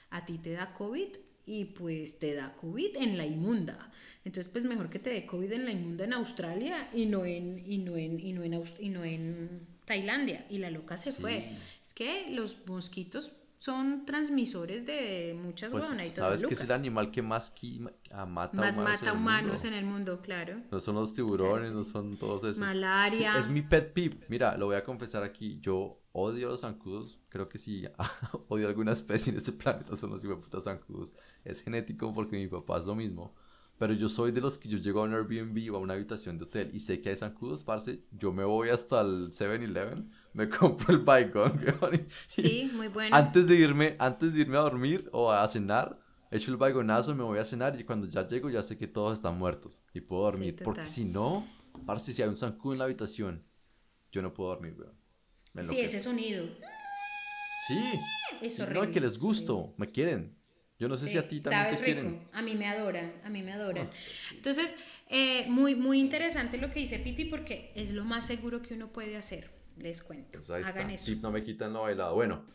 a ti te da COVID y pues te da COVID en la inmunda. Entonces, pues mejor que te dé COVID en la inmunda en Australia y no en, y no en, y no en, Aus- y no en Tailandia. Y la loca se Sí. fue. Es que los mosquitos son transmisores de muchas Pues, huevonaditas ¿sabes que es el animal que más qui- a- mata Más humanos mata en el humanos mundo? en el mundo, claro. No son los tiburones, Claro que no sí. son todos esos. Malaria. Sí, es mi pet peeve. Mira, lo voy a confesar aquí. Yo odio a los zancudos. Creo que si odio alguna especie en este planeta son los putas zancudos. Es genético porque mi papá es lo mismo. Pero yo soy de los que yo llego a un Airbnb o a una habitación de hotel y sé que hay zancudos, parce. Yo me voy hasta el 7-Eleven, me compro el Baygon, weón, Sí, muy bueno. antes de irme, antes de irme a dormir o a cenar, echo el vagonazo, me voy a cenar y cuando ya llego ya sé que todos están muertos y puedo dormir. porque total. si no, parce, si hay un zancudo en la habitación, yo no puedo dormir, weón. Sí, ese sonido. Sí. Es No, horrible. que les es gusto, me quieren. Yo no sé si Sí, a ti también sabes te rico. quieren. A mí me adoran, a mí me adoran. Ah. Entonces, eh, muy, muy interesante lo que dice Pipi porque es lo más seguro que uno puede hacer. Les cuento. Pues ahí Hagan está. eso. No me quitan lo bailado. Bueno,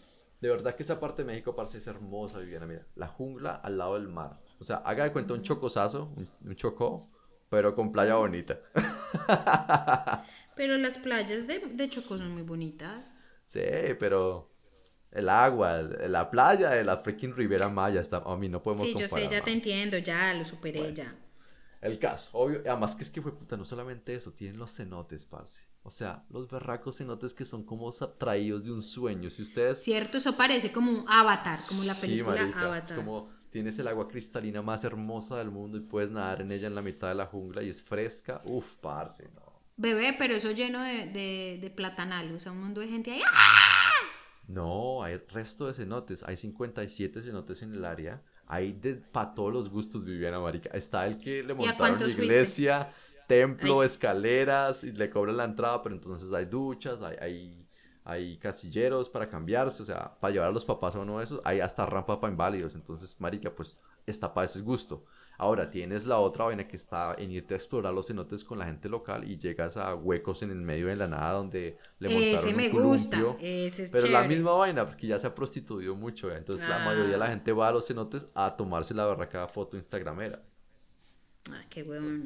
de verdad que esa parte de México, parce, es hermosa, Viviana. Mira, la jungla al lado del mar. O sea, haga de cuenta un chocosazo, un, un chocó, pero con playa bonita. Pero las playas de, de Chocó son muy bonitas. Sí, pero el agua, la playa de la freaking Ribera Maya está, a mí no podemos Sí, yo sé, ya te entiendo, ya lo superé Bueno. ya. El caso, obvio, además que es que fue puta, no solamente eso, tienen los cenotes, parce. O sea, los berracos cenotes que son como atraídos de un sueño. Si ustedes... Cierto, eso parece como un avatar, como la Sí, película marica, Avatar. Es como tienes el agua cristalina más hermosa del mundo y puedes nadar en ella en la mitad de la jungla y es fresca. Uf, parce, no. Bebé, pero eso lleno de, de, de platanal, o sea, un mundo de gente ahí. ¡ah! No, hay resto de cenotes. Hay 57 cenotes en el área. Hay de para todos los gustos, Viviana Marica. Está el que le montaron cuántos fuiste? Templo, Ay. escaleras y le cobran la entrada, pero entonces hay duchas, hay, hay, hay casilleros para cambiarse, o sea, para llevar a los papás a uno de esos. Hay hasta rampa para inválidos. Entonces, Marica, pues está para ese gusto. Ahora tienes la otra vaina que está en irte a explorar los cenotes con la gente local y llegas a huecos en el medio de la nada donde le montaron Ese un me gusta, ese es Pero la chévere. misma vaina, porque ya se ha prostituido mucho, ¿eh? entonces la Ah. mayoría de la gente va a los cenotes a tomarse la barraca foto instagramera. Ah, qué huevón.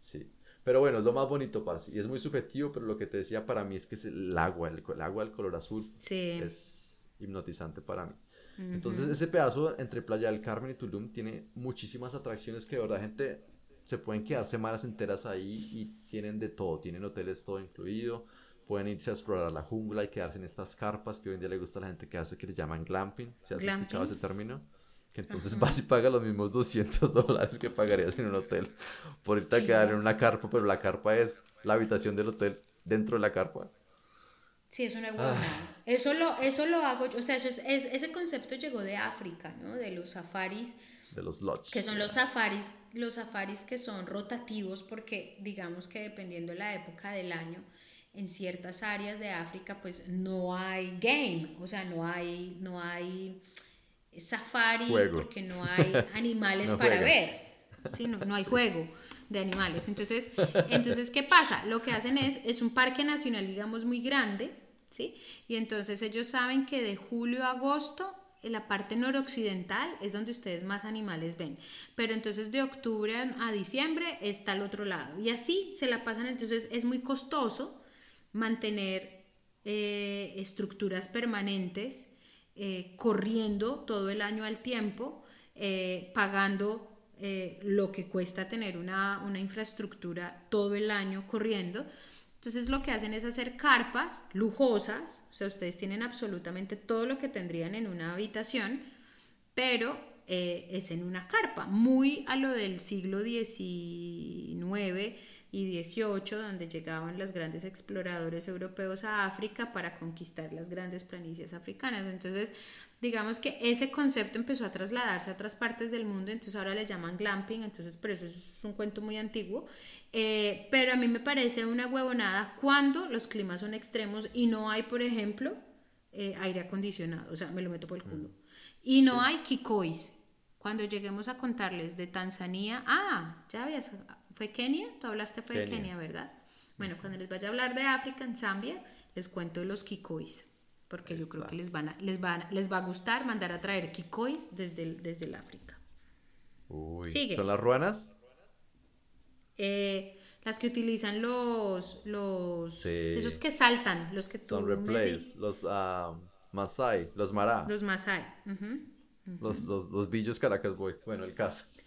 Sí. Pero bueno, es lo más bonito, parce. Y es muy subjetivo, pero lo que te decía para mí es que es el agua, el, el agua del color azul Sí. es hipnotizante para mí. Entonces ese pedazo entre Playa del Carmen y Tulum tiene muchísimas atracciones que de verdad gente se pueden quedar semanas enteras ahí y tienen de todo, tienen hoteles todo incluido, pueden irse a explorar la jungla y quedarse en estas carpas que hoy en día le gusta a la gente que hace que le llaman glamping, ¿se has Glamping. escuchado ese término? Que entonces vas y pagas los mismos 200 dólares que pagarías en un hotel por irte a quedar en una carpa, pero la carpa es la habitación del hotel dentro de la carpa. Sí, es una Ah. Eso lo, eso lo hago, yo- o sea, eso es, es- ese concepto llegó de África, ¿no? De los safaris, De los lodges. que son los safaris, los safaris que son rotativos porque digamos que dependiendo de la época del año, en ciertas áreas de África pues no hay game, o sea, no hay, no hay safari Juego. porque no hay animales No para ver. Sí, no, no hay juego de animales. Entonces, entonces, ¿qué pasa? Lo que hacen es, es un parque nacional, digamos, muy grande, ¿sí? Y entonces ellos saben que de julio a agosto, en la parte noroccidental es donde ustedes más animales ven. Pero entonces de octubre a diciembre está al otro lado. Y así se la pasan. Entonces es muy costoso mantener eh, estructuras permanentes eh, corriendo todo el año al tiempo, eh, pagando eh, lo que cuesta tener una, una infraestructura todo el año corriendo. Entonces lo que hacen es hacer carpas lujosas, o sea, ustedes tienen absolutamente todo lo que tendrían en una habitación, pero es en una carpa, muy a lo del siglo XIX y XVIII, donde llegaban los grandes exploradores europeos a África para conquistar las grandes planicies africanas. Entonces, digamos que ese concepto empezó a trasladarse a otras partes del mundo, entonces ahora le llaman glamping, entonces por eso es un cuento muy antiguo, eh, pero a mí me parece una huevonada cuando los climas son extremos y no hay, por ejemplo, eh, aire acondicionado, o sea, me lo meto por el culo. Y no hay kikois. Cuando lleguemos a contarles de Tanzania, ah, ya ves, fue Kenia, tú hablaste fue de Kenia. Kenia, ¿verdad? Bueno, cuando les vaya a hablar de África, en Zambia, les cuento de los kikois, porque yo creo que les, van a, les, van les va a gustar mandar a traer kikois desde el, desde el África. Uy, Sigue. ¿son las ruanas? Eh, las que utilizan los, los, Sí. esos que saltan, los que tú Son replays. Los ah, Masai, los Mara, los Masai. ujú. los, los, los Billos Caracas Boy. Bueno, el caso.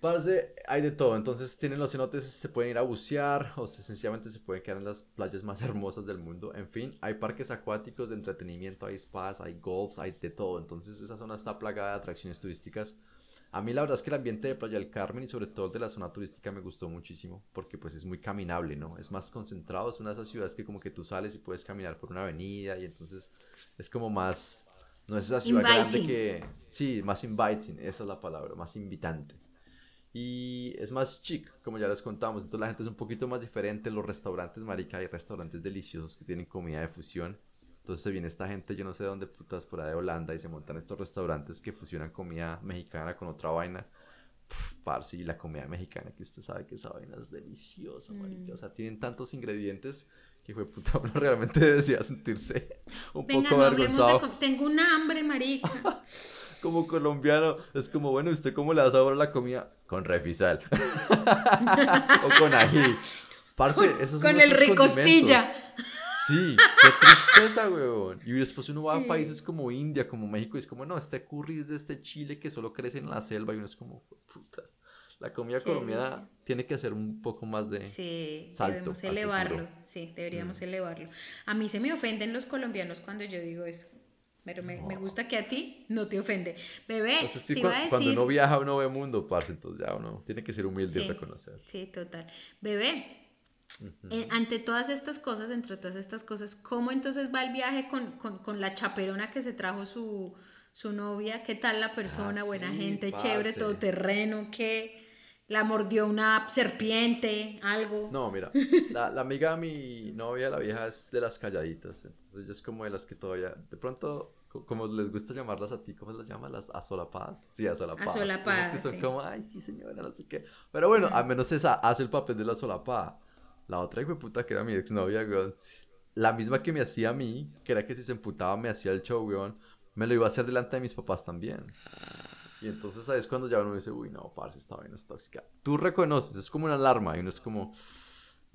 Parce, hay de todo. Entonces tienen los cenotes, se pueden ir a bucear o se- sencillamente se pueden quedar en las playas más hermosas del mundo. En fin, hay parques acuáticos de entretenimiento, hay spas, hay golfs, hay de todo. Entonces esa zona está plagada de atracciones turísticas. A mí la verdad es que el ambiente de Playa del Carmen y sobre todo el de la zona turística me gustó muchísimo porque pues es muy caminable, ¿no? Es más concentrado, es una de esas ciudades que como que tú sales y puedes caminar por una avenida y entonces es como más... No es esa ciudad grande Inviting. que... Sí, más inviting, esa es la palabra, más invitante. Y es más chic, como ya les contamos. Entonces la gente es un poquito más diferente. Los restaurantes, marica, hay restaurantes deliciosos que tienen comida de fusión. Entonces se viene esta gente, yo no sé de dónde putas, por ahí de Holanda, y se montan estos restaurantes que fusionan comida mexicana con otra vaina. Pff, parce, y la comida mexicana, que usted sabe que esa vaina es deliciosa, marica. O sea, tienen tantos ingredientes que fue puta, uno realmente decía sentirse un Venga, poco no de avergonzado com- Tengo un hambre, marica. como colombiano, es como, bueno, ¿usted cómo le da sabor a la comida? Con refisal. o con ají. Parce, esos son Con el ricostilla. Sí, qué tristeza, weón. Y después uno va Sí. a países como India, como México, y es como, no, este curry es de este chile que solo crece en la selva, y uno es como, puta. La comida Qué colombiana delicia. tiene que hacer un poco más de... Sí, Salto debemos elevarlo. futuro. Mm. Sí, deberíamos elevarlo. A mí se me ofenden los colombianos cuando yo digo eso. Pero me, me gusta que a ti no te ofende. Bebé, Entonces, sí, te a decir... cuando uno viaja uno ve mundo, parce, entonces ya uno tiene que ser humilde y Sí. reconocer. Sí, total. Bebé, eh, ante todas estas cosas, entre todas estas cosas, ¿cómo entonces va el viaje con, con- con la chaperona que se trajo su, su novia? ¿Qué tal la persona? Ah, Buena sí, gente, parce. chévere, todoterreno, ¿qué? ¿La mordió una serpiente? ¿Algo? No, mira, la, la amiga de mi novia, la vieja, es de las calladitas. Entonces ella es como de las que todavía, de pronto, como les gusta llamarlas a ti, ¿cómo las llaman? Las asolapadas. Sí, asolapadas. Asolapadas, que son sí. como, ay, sí, señora, no sé qué. Pero bueno, al menos esa hace el papel de la solapada. La otra hijo de puta que era mi exnovia, weón. La misma que me hacía a mí, que era que si se emputaba me hacía el show, weón. Me lo iba a hacer delante de mis papás también. Y entonces ahí es cuando ya uno dice, uy, no, parce, esta vaina es tóxica. Tú reconoces, es como una alarma y uno es como,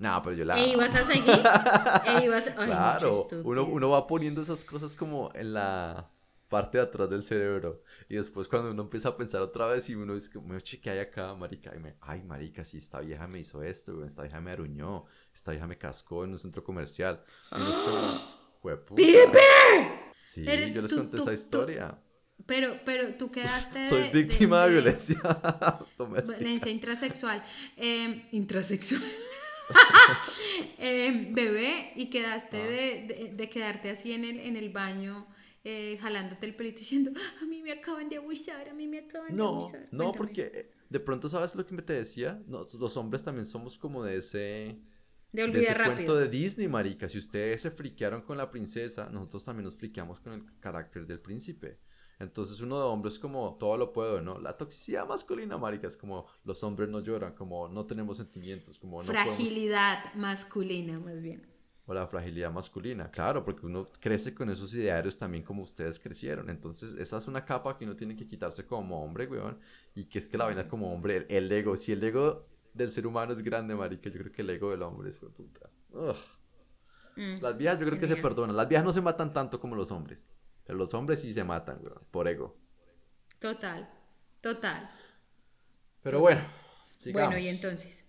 no, pero yo la... ¿E ibas a seguir? ¿E ibas a... Ay, Claro, uno, uno va poniendo esas cosas como en la parte de atrás del cerebro. Y después cuando uno empieza a pensar otra vez y uno dice, como, ¿qué hay acá, marica? Y me, ay, marica, sí, esta vieja me hizo esto, esta vieja me aruñó, esta vieja me cascó en un centro comercial. Y uno es como, "Jueputa". Sí, Eres- yo les tú- conté tú- esa tú- historia. Pero, pero tú quedaste de... Soy víctima de, de- violencia doméstica. Violencia intrasexual. Eh, intrasexual. Eh, bebé, y quedaste Ah. de, de- de quedarte así en el, en el baño, eh, jalándote el pelito diciendo, a mí me acaban de abusar, a mí me acaban de No, abusar. no, Cuéntame. porque eh, de pronto, ¿sabes lo que me te decía? Los hombres también somos como de ese... De de olvidar cuento rápido. de Disney, marica. Si ustedes se friquearon con la princesa, nosotros también nos friqueamos con el carácter del príncipe. Entonces uno de hombres como todo lo puedo, ¿no? La toxicidad masculina, marica, es como los hombres no lloran, como no tenemos sentimientos, como no podemos- Fragilidad masculina, más bien. O la fragilidad masculina, claro, porque uno crece con esos idearios también como ustedes crecieron. Entonces, esa es una capa que uno tiene que quitarse como hombre, weón. Y que es que la vaina como hombre, el, el ego, si el ego del ser humano es grande, marica, yo creo que el ego del hombre es puta. Ugh. Mm, Las viejas yo creo que se perdonan. Las viejas no se matan tanto como los hombres. Pero los hombres sí se matan, weón, por ego. Total, total. Pero bueno, sigamos. Bueno, y entonces.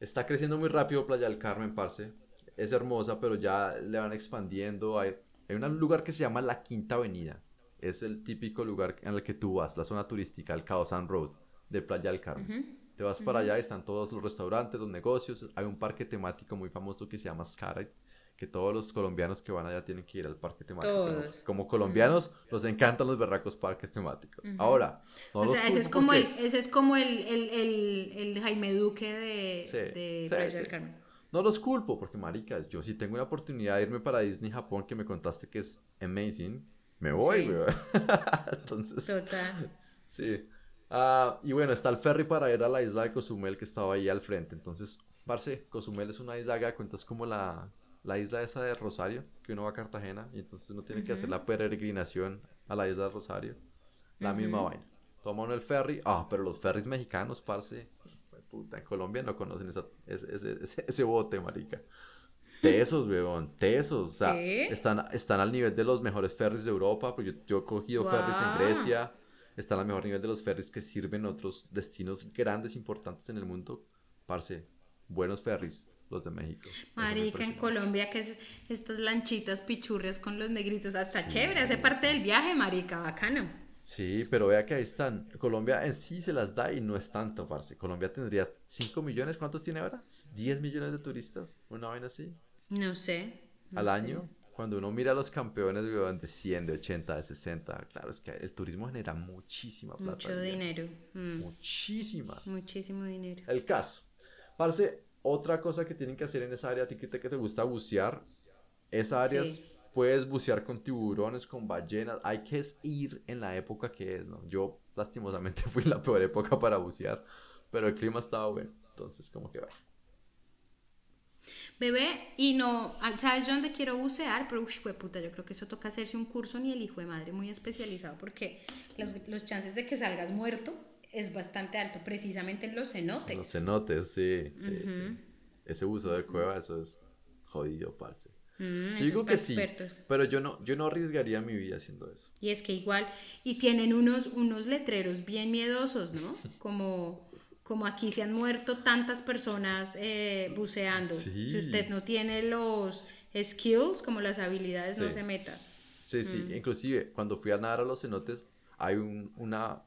Está creciendo muy rápido Playa del Carmen, parce. Es hermosa, pero ya le van expandiendo. Hay, hay un lugar que se llama la Quinta Avenida. Es el típico lugar en el que tú vas, la zona turística, el Caosan Road de Playa del Carmen. Te vas para allá, están todos los restaurantes, los negocios. Hay un parque temático muy famoso que se llama Scarlet, que todos los colombianos que van allá tienen que ir al parque temático. Todos. Como colombianos, nos encantan los berracos parques temáticos. Ahora, no o los sea, ese es como, el, porque- ese es como el, el, el, el Jaime Duque de, Sí, de sí, Playa sí. del Carmen. No los culpo, porque maricas, yo si tengo una oportunidad de irme para Disney Japón, que me contaste que es amazing, me voy, weón. Entonces, Total. sí. Ah, y bueno, está el ferry para ir a la isla de Cozumel que estaba ahí al frente. Entonces, parce, Cozumel es una isla, de cuentas como la, la isla esa de Rosario, que uno va a Cartagena y entonces uno tiene que hacer la peregrinación a la isla de Rosario. La misma vaina. Toma uno el ferry, ah, pero los ferries mexicanos, parce, puta, en Colombia no conocen esa- ese, ese- ese- ese bote, marica. Tesos, weón, tesos. O sea, ¿Sí? están, están al nivel de los mejores ferries de Europa, porque yo, yo he cogido ferries en. Grecia. Están al mejor nivel de los ferries que sirven en otros destinos grandes, importantes en el mundo. Parce, buenos ferries, los de México. Marica, en. Colombia, que es estas lanchitas pichurrias con los negritos, hasta chévere, hace parte del viaje, marica, bacano. Sí, pero vea que ahí están. Colombia en sí se las da y no es tanto, parce. Colombia tendría 5 millones, ¿cuántos tiene ahora? ¿10 millones de turistas? ¿Una vaina así? No sé. no al sé. año. Cuando uno mira a los campeones, de 100, de 80, de 60, claro, es que el turismo genera muchísima plata. Mucho dinero. mm, Muchísima. Muchísimo dinero. El caso. Parce, otra cosa que tienen que hacer en esa área, a ti que te, que te gusta bucear, esa área Sí. puedes bucear con tiburones, con ballenas. Hay que ir en la época que es, ¿no? Yo, lastimosamente, fui la peor época para bucear, pero el clima estaba bueno. Entonces, como que, bueno. Bebé, y no, ah, ¿sabes dónde quiero bucear? Pero, uy, puta, yo creo que eso toca hacerse un curso ni el hijo de madre muy especializado porque los, los chances de que salgas muerto es bastante alto, precisamente en los cenotes. Los cenotes, sí, sí, Ujú. sí. Ese buzo de cueva, eso es jodido, parce. Mm, Yo digo que para sí, expertos. pero yo no, yo no arriesgaría mi vida haciendo eso. Y es que igual, y tienen unos, unos letreros bien miedosos, ¿no? Como, como aquí se han muerto tantas personas eh, buceando. Sí. Si usted no tiene los skills, como las habilidades, no se meta. Sí, sí. Inclusive, cuando fui a nadar a los cenotes, hay un- una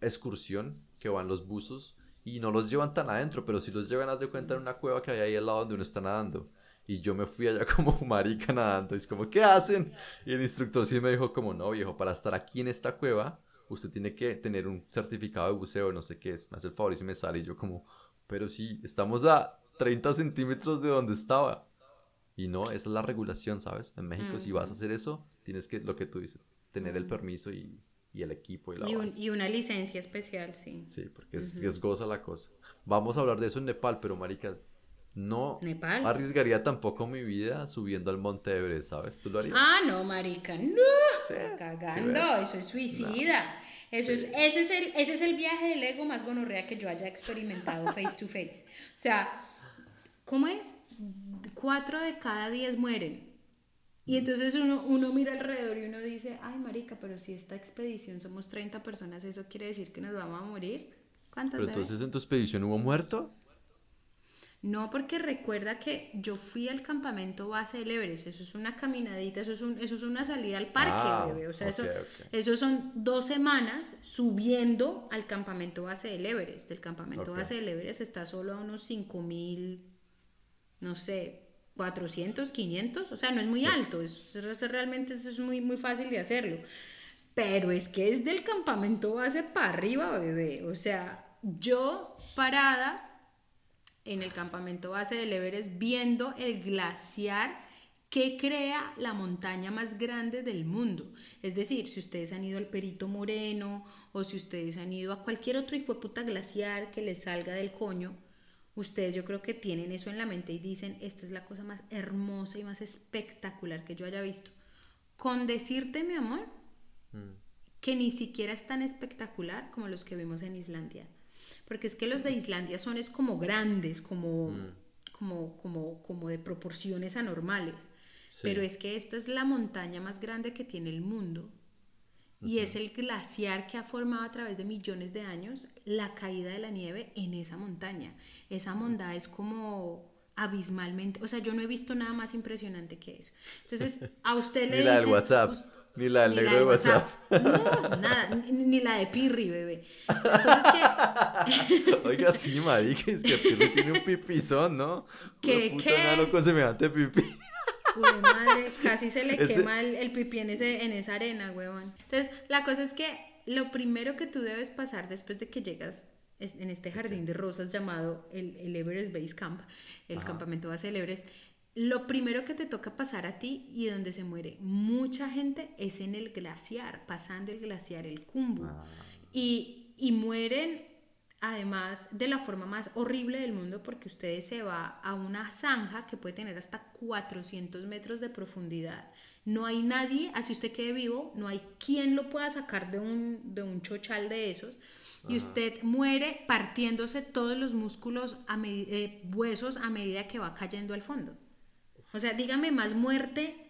excursión que van los buzos y no los llevan tan adentro, pero sí los llevan, haz de cuenta, en una cueva que hay ahí al lado donde uno está nadando. Y yo me fui allá como marica nadando. Y es como, ¿qué hacen? Y el instructor sí me dijo como, no, viejo, para estar aquí en esta cueva, usted tiene que tener un certificado de buceo, no sé qué es. Me hace el favor y se me sale. Y yo como, pero sí, estamos a 30 centímetros de donde estaba. Y no, esa es la regulación, ¿sabes? En México, si vas a hacer eso, tienes que, lo que tú dices, tener el permiso y, y el equipo y la Y, un- y una licencia especial, sí. Sí, porque es, es goza la cosa. Vamos a hablar de eso en Nepal, pero maricas, no Nepal. arriesgaría tampoco mi vida subiendo al Monte Everest, ¿sabes? ¿Tú lo harías? Ah, no, marica, no. Sí, Cagando, sí, eso es suicida. Eso es, ese, es el, ese es el viaje del ego más gonorrea que yo haya experimentado face to face. O sea, ¿cómo es? Cuatro de cada diez mueren. Y entonces uno, uno mira alrededor y uno dice, ay, marica, pero si esta expedición somos 30 personas, ¿eso quiere decir que nos vamos a morir? ¿Cuántas Pero entonces en tu expedición hubo muerto. No, porque recuerda que yo fui al campamento base del Everest, eso es una caminadita, eso es, un, eso es una salida al parque, Ah, bebé. O sea, eso, ok, ok. eso son dos semanas subiendo al campamento base del Everest. El campamento base del Everest está solo a unos 5000, no sé, 400, 500, o sea, no es muy alto, es, realmente eso es muy, muy fácil de hacerlo. Pero es que es del campamento base para arriba, bebé. O sea, yo parada en el campamento base del Everest viendo el glaciar que crea la montaña más grande del mundo. Es decir, si ustedes han ido al Perito Moreno o si ustedes han ido a cualquier otro hijo de puta glaciar que les salga del coño, ustedes yo creo que tienen eso en la mente y dicen, esta es la cosa más hermosa y más espectacular que yo haya visto. Con decirte, mi amor, que ni siquiera es tan espectacular como los que vimos en Islandia. Porque es que los de Islandia son es como grandes, como, como, como, como de proporciones anormales. Sí. Pero es que esta es la montaña más grande que tiene el mundo. Y es el glaciar que ha formado a través de millones de años la caída de la nieve en esa montaña. Esa monda es como abismalmente, o sea, yo no he visto nada más impresionante que eso. Entonces, a usted le Ni la del WhatsApp, ni la del ni negro de WhatsApp. No, nada, ni, ni la de Pirri, bebé. La cosa es que Oiga, sí, marica, es que Pirri tiene un pipizón, ¿no? ¿Qué, puta, qué? con semejante pipí. Uy, madre, casi se le Ese- quema el, el pipí en, ese, en esa arena, huevón. Entonces, la cosa es que lo primero que tú debes pasar después de que llegas es- en este jardín de rosas llamado el, el Everest Base Camp, el Ajá. campamento base del Everest, lo primero que te toca pasar a ti y donde se muere mucha gente es en el glaciar, pasando el glaciar, el Kumbu. Ah. Y, y mueren además de la forma más horrible del mundo porque ustedes se va a una zanja que puede tener hasta 400 metros de profundidad. No hay nadie, así usted quede vivo, no hay quien lo pueda sacar de un, de un chochal de esos. Y usted muere partiéndose todos los músculos, a eh, huesos a medida que va cayendo al fondo. O sea, dígame más muerte,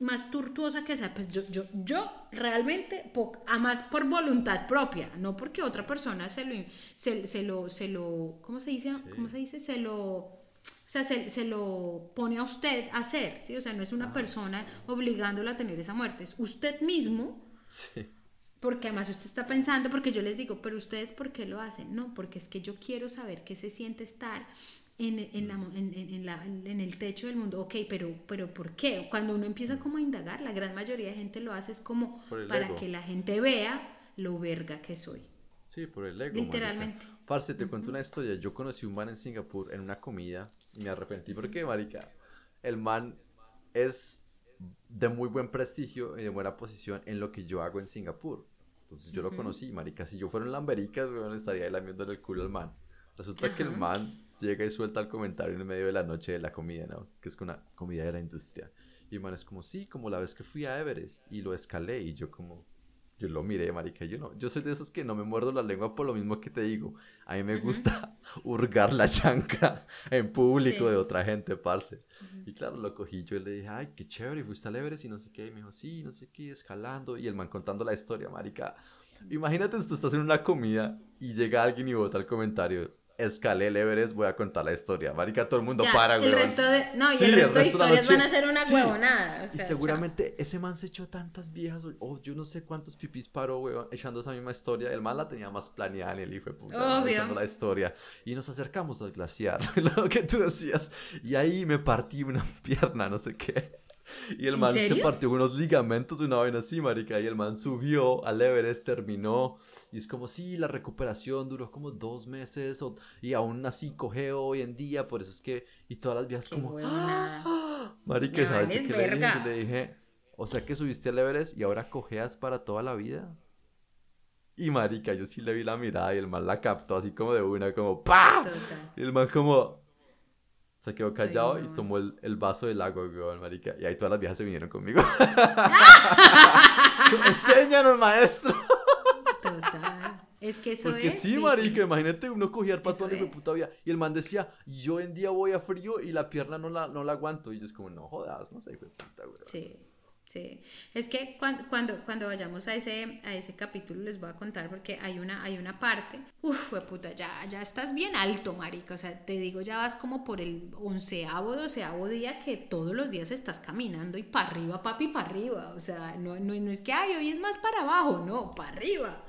más tortuosa que esa. Pues yo, yo, yo realmente, po- a más por voluntad propia, no porque otra persona se lo, se, se lo, se lo, ¿cómo se dice? ¿Cómo se dice? Se lo, o sea, se, se lo pone a usted a hacer, ¿sí? O sea, no es una persona obligándolo a tener esa muerte, es usted mismo Sí. porque además usted está pensando, porque yo les digo, pero ustedes ¿por qué lo hacen? No, porque es que yo quiero saber qué se siente estar en, en, la en, la- en el techo del mundo. Ok, pero, pero ¿por qué? Cuando uno empieza como a indagar, la gran mayoría de gente lo hace es como para ego. que la gente vea lo verga que soy. Sí, por el ego. Literalmente. Marica. Parce, te cuento una historia. Yo conocí un man en Singapur en una comida y me arrepentí porque, marica, el man es de muy buen prestigio y de buena posición en lo que yo hago en Singapur. Entonces yo lo conocí, marica. Si yo fuera en Lambericas, weón, estaría lamiéndole el culo al man. Resulta que el man llega y suelta el comentario en el medio de la noche de la comida, ¿no? Que es una comida de la industria. Y man es como, sí, como la vez que fui a Everest y lo escalé y yo como, yo lo miré, marica, yo no, yo soy de esos que no me muerdo la lengua por lo mismo que te digo. A mí me gusta hurgar la chanca en público Sí. de otra gente, parce. Y claro, lo cogí yo y le dije, ay, qué chévere, fuiste al Everest y no sé qué. Y me dijo, sí, no sé qué, escalando. Y el man contando la historia, marica. Imagínate, tú estás en una comida y llega alguien y bota el comentario. Escalé el Everest, voy a contar la historia. Marica, todo el mundo Ya, para, el weón. resto de. No, y Sí, el el resto de resto de historias van a ser una sí. huevonada. o Y seguramente ese man se echó tantas viejas, o- o yo no sé cuántos pipis paró, weón, echando esa misma historia. El man la tenía más planeada ni el hijo de puta. Obvio. echando la historia. Y nos acercamos al glaciar, lo que tú decías. Y ahí me partí una pierna, no sé qué. Y el ¿En man se partió unos ligamentos, una vaina así, marica. Y el man subió al Everest, terminó. Y es como, sí, la recuperación duró como dos meses. o- y aún así cogeo hoy en día. Por eso es que... Y todas las viejas Qué como... huevonada. ¡Ah! Marica, ¿sabes qué le dije? verga. Le dije, o sea que subiste al Everest y ahora cojeas para toda la vida. Y marica, yo sí le vi la mirada y el man la captó así como de una, como. Total. Y el man como... Se quedó Soy callado y tomó el, el vaso del agua, weón, marica. Y ahí todas las viejas se vinieron conmigo. Enséñanos, maestro. Total. Es que eso Porque es. sí, marica, imagínate uno cojear para Eso toda la es. puta vida. Y el man decía, yo en día voy a frío y la pierna no la, no la aguanto. Y yo es como, no jodas, no sé, hijo de puta, weón. Sí, sí. Es que cuando, cuando, cuando vayamos a ese, a ese capítulo les voy a contar porque hay una, hay una parte. Uf, puta, ya, ya estás bien alto, marica. O sea, te digo, ya vas como por el onceavo, doceavo día que todos los días estás caminando y para arriba, papi, para arriba. O sea, no, no, no es que, ay, hoy es más para abajo, no, para arriba.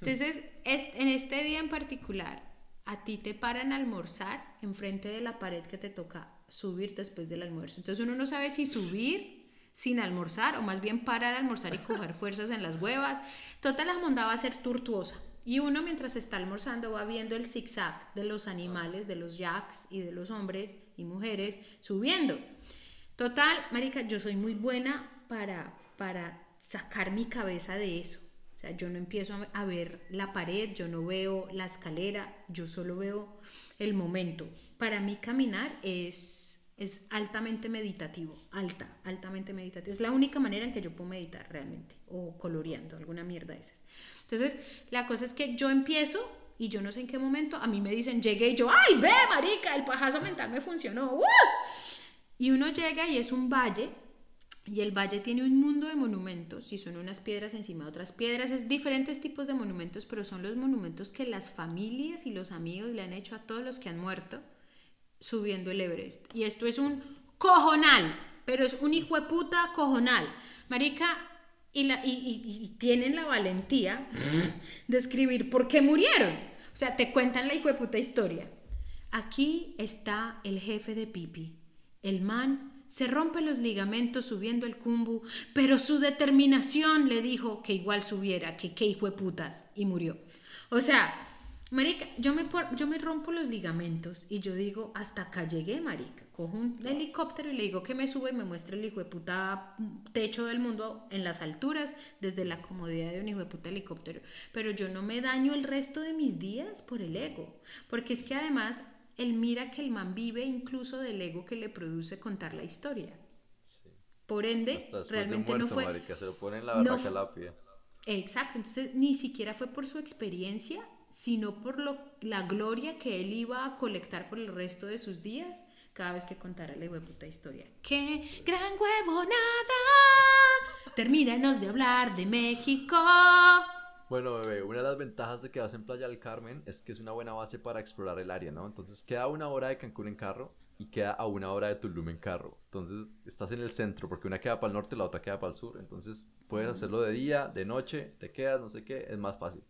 Entonces, es- en este día en particular, a ti te paran a almorzar enfrente de la pared que te toca subir después del almuerzo. Entonces uno no sabe si subir sin almorzar o más bien parar a almorzar y coger fuerzas en las huevas. Total, la monda va a ser tortuosa. Y uno mientras está almorzando va viendo el zigzag de los animales, de los yaks y de los hombres y mujeres subiendo. Total, marica, yo soy muy buena para, para sacar mi cabeza de eso. O sea, yo no empiezo a- ver la pared, yo no veo la escalera, yo solo veo el momento. Para mí caminar es, es altamente meditativo, alta, altamente meditativo. Es la única manera en que yo puedo meditar realmente, o coloreando, alguna mierda de esas. Entonces, la cosa es que yo empiezo y yo no sé en qué momento, a mí me dicen, llegué y yo, ¡ay, ve, marica! El pajazo mental me funcionó. ¡Uh! Y uno llega y es un valle, y el valle tiene un mundo de monumentos, y son unas piedras encima de otras piedras, es diferentes tipos de monumentos, pero son los monumentos que las familias y los amigos le han hecho a todos los que han muerto subiendo el Everest. Y esto es un cojonal, pero es un hijo de puta cojonal. Marica, y, la, y, tienen la valentía de escribir por qué murieron. O sea, te cuentan la hijo de puta historia. Aquí está el jefe de Pipi. El man se rompe los ligamentos subiendo el cumbu, pero su determinación le dijo que igual subiera, que qué hijo de putas, y murió. O sea, marica, yo me, yo me rompo los ligamentos y yo digo, hasta acá llegué, marica. Cojo un helicóptero y le digo que me sube y me muestre el hijo de puta techo del mundo en las alturas desde la comodidad de un hijo de puta helicóptero. Pero yo no me daño el resto de mis días por el ego. Porque es que además él mira que el man vive incluso del ego que le produce contar la historia. Por ende, realmente muerto, no fue... marica, se lo ponen en la no fu-. Exacto, entonces ni siquiera fue por su experiencia, sino por lo, la gloria que él iba a colectar por el resto de sus días cada vez que contara la puta historia. ¡Qué gran huevonada! Termínanos de hablar de México. Bueno, bebé, una de las ventajas de quedarse en Playa del Carmen es que es una buena base para explorar el área, ¿no? Entonces queda una hora de Cancún en carro y queda a una hora de Tulum en carro. Entonces estás en el centro porque una queda para el norte y la otra queda para el sur. Entonces puedes hacerlo de día, de noche, te quedas, no sé qué, es más fácil.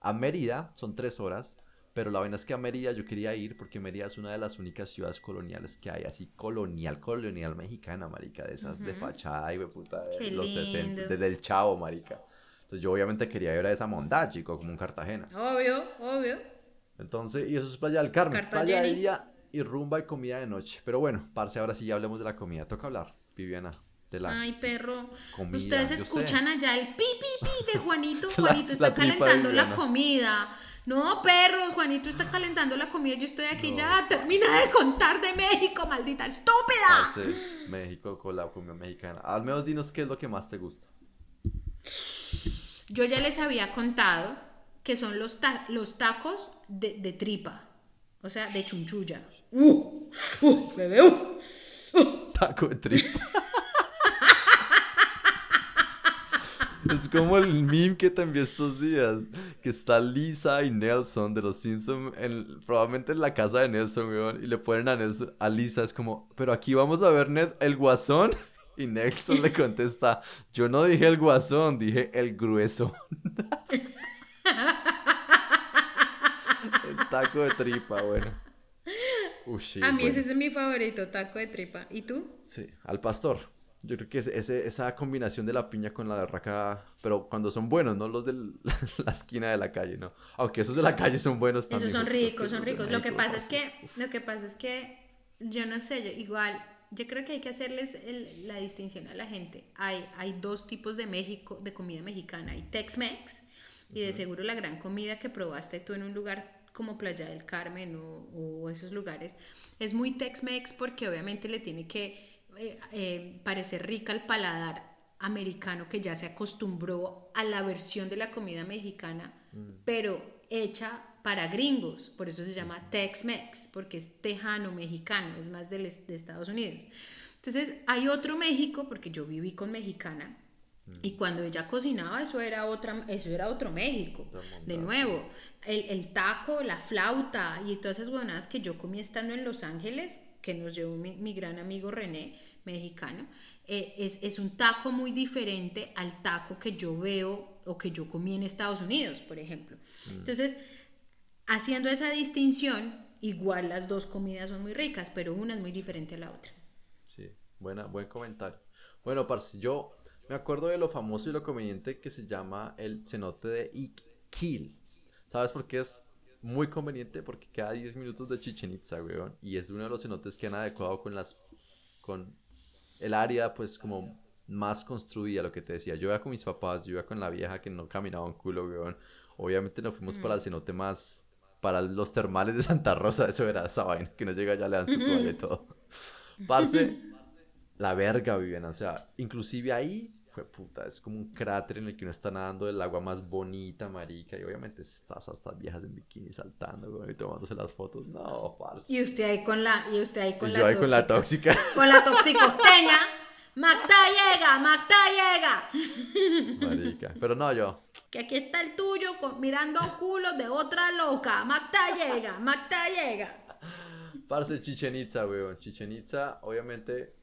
A Mérida son tres horas, pero la vaina es que a Mérida yo quería ir porque Mérida es una de las únicas ciudades coloniales que hay, así colonial, colonial mexicana, marica, de esas de Ujú. fachada y de puta de Qué los 60, lindo. desde el chavo, marica. Entonces yo obviamente quería ir a esa mondad, chico, como un Cartagena. Obvio, obvio. Entonces, y eso es Playa del Carmen. Cartagena. Playa de día y rumba y comida de noche. Pero bueno, parce, ahora sí ya hablemos de la comida. Toca hablar, Viviana, de la Ay, perro. comida. Ustedes escuchan allá el pi, pi, pi de Juanito. La- Juanito está la calentando la comida. No, perros, Juanito está calentando la comida. Yo estoy aquí No. ya. Termina de contar de México, maldita estúpida. Parce, México con la comida mexicana. Al menos dinos qué es lo que más te gusta. Yo ya les había contado que son los, ta- los tacos de, de tripa. O sea, de chunchulla. Uh, uh, bebé, uh. Taco de tripa. Es como el meme que te envié estos días, que está Lisa y Nelson de los Simpsons en, probablemente en la casa de Nelson, weón, y le ponen a, Nelson, a Lisa, es como, pero aquí vamos a ver Ned, el guasón, y Nelson le contesta, yo no dije el guasón, dije el grueso. el taco de tripa, bueno. Uy, A mí bueno. ese es mi favorito, taco de tripa. ¿Y tú? Sí, al pastor. Yo creo que es ese- esa combinación de la piña con la berraca, pero cuando son buenos, no los de la esquina de la calle, ¿no? Aunque esos de la calle son buenos también. Esos son ricos, son ricos. Lo que pasa es que, lo que pasa es que, yo no sé, yo, igual, yo creo que hay que hacerles el- la distinción a la gente. Hay, hay dos tipos de México, de comida mexicana. Hay Tex-Mex y de seguro la gran comida que probaste tú en un lugar como Playa del Carmen o, o esos lugares es muy Tex-Mex porque obviamente le tiene que eh, eh, parecer rica al paladar americano que ya se acostumbró a la versión de la comida mexicana, pero hecha para gringos, por eso se llama Tex-Mex, porque es tejano mexicano, es más del de Estados Unidos. Entonces, hay otro México, porque yo viví con mexicana, y cuando ella cocinaba, eso era, otra, eso era otro México. De nuevo, el, el taco, la flauta y todas esas huevonadas que yo comí estando en Los Ángeles, que nos llevó mi, mi gran amigo René, mexicano, eh, es, es un taco muy diferente al taco que yo veo o que yo comí en Estados Unidos, por ejemplo. Entonces, haciendo esa distinción, igual las dos comidas son muy ricas, pero una es muy diferente a la otra. Sí, buena, buen comentario. Bueno, parce, yo me acuerdo de lo famoso y lo conveniente que se llama el cenote de Iquil. ¿Sabes por qué es muy conveniente? Porque queda 10 minutos de Chichen Itza, weón. Y es uno de los cenotes que han adecuado con las... con el área, pues, como más construida, lo que te decía. Yo iba con mis papás, yo iba con la vieja que no caminaba un culo, weón. Obviamente nos fuimos para el cenote más... Para los termales de Santa Rosa, eso era esa vaina, que no llega ya, le dan su toalla y todo. Parce, la verga, Viviana. O sea, inclusive ahí, fue puta, es como un cráter en el que uno está nadando del agua más bonita, marica. Y obviamente estás a estas viejas en bikini saltando, güey, y tomándose las fotos. No, parce. Y usted ahí con la, y usted ahí con Y la yo ahí con la tóxica. tóxica. Con la toxicosteña. Magda llega, Magda llega. Marica. Pero no, yo. Que aquí está el tuyo con- mirando culos de otra loca. Magda llega, Magda llega. Parce, Chichen Itza, weón. Chichen Itza, obviamente,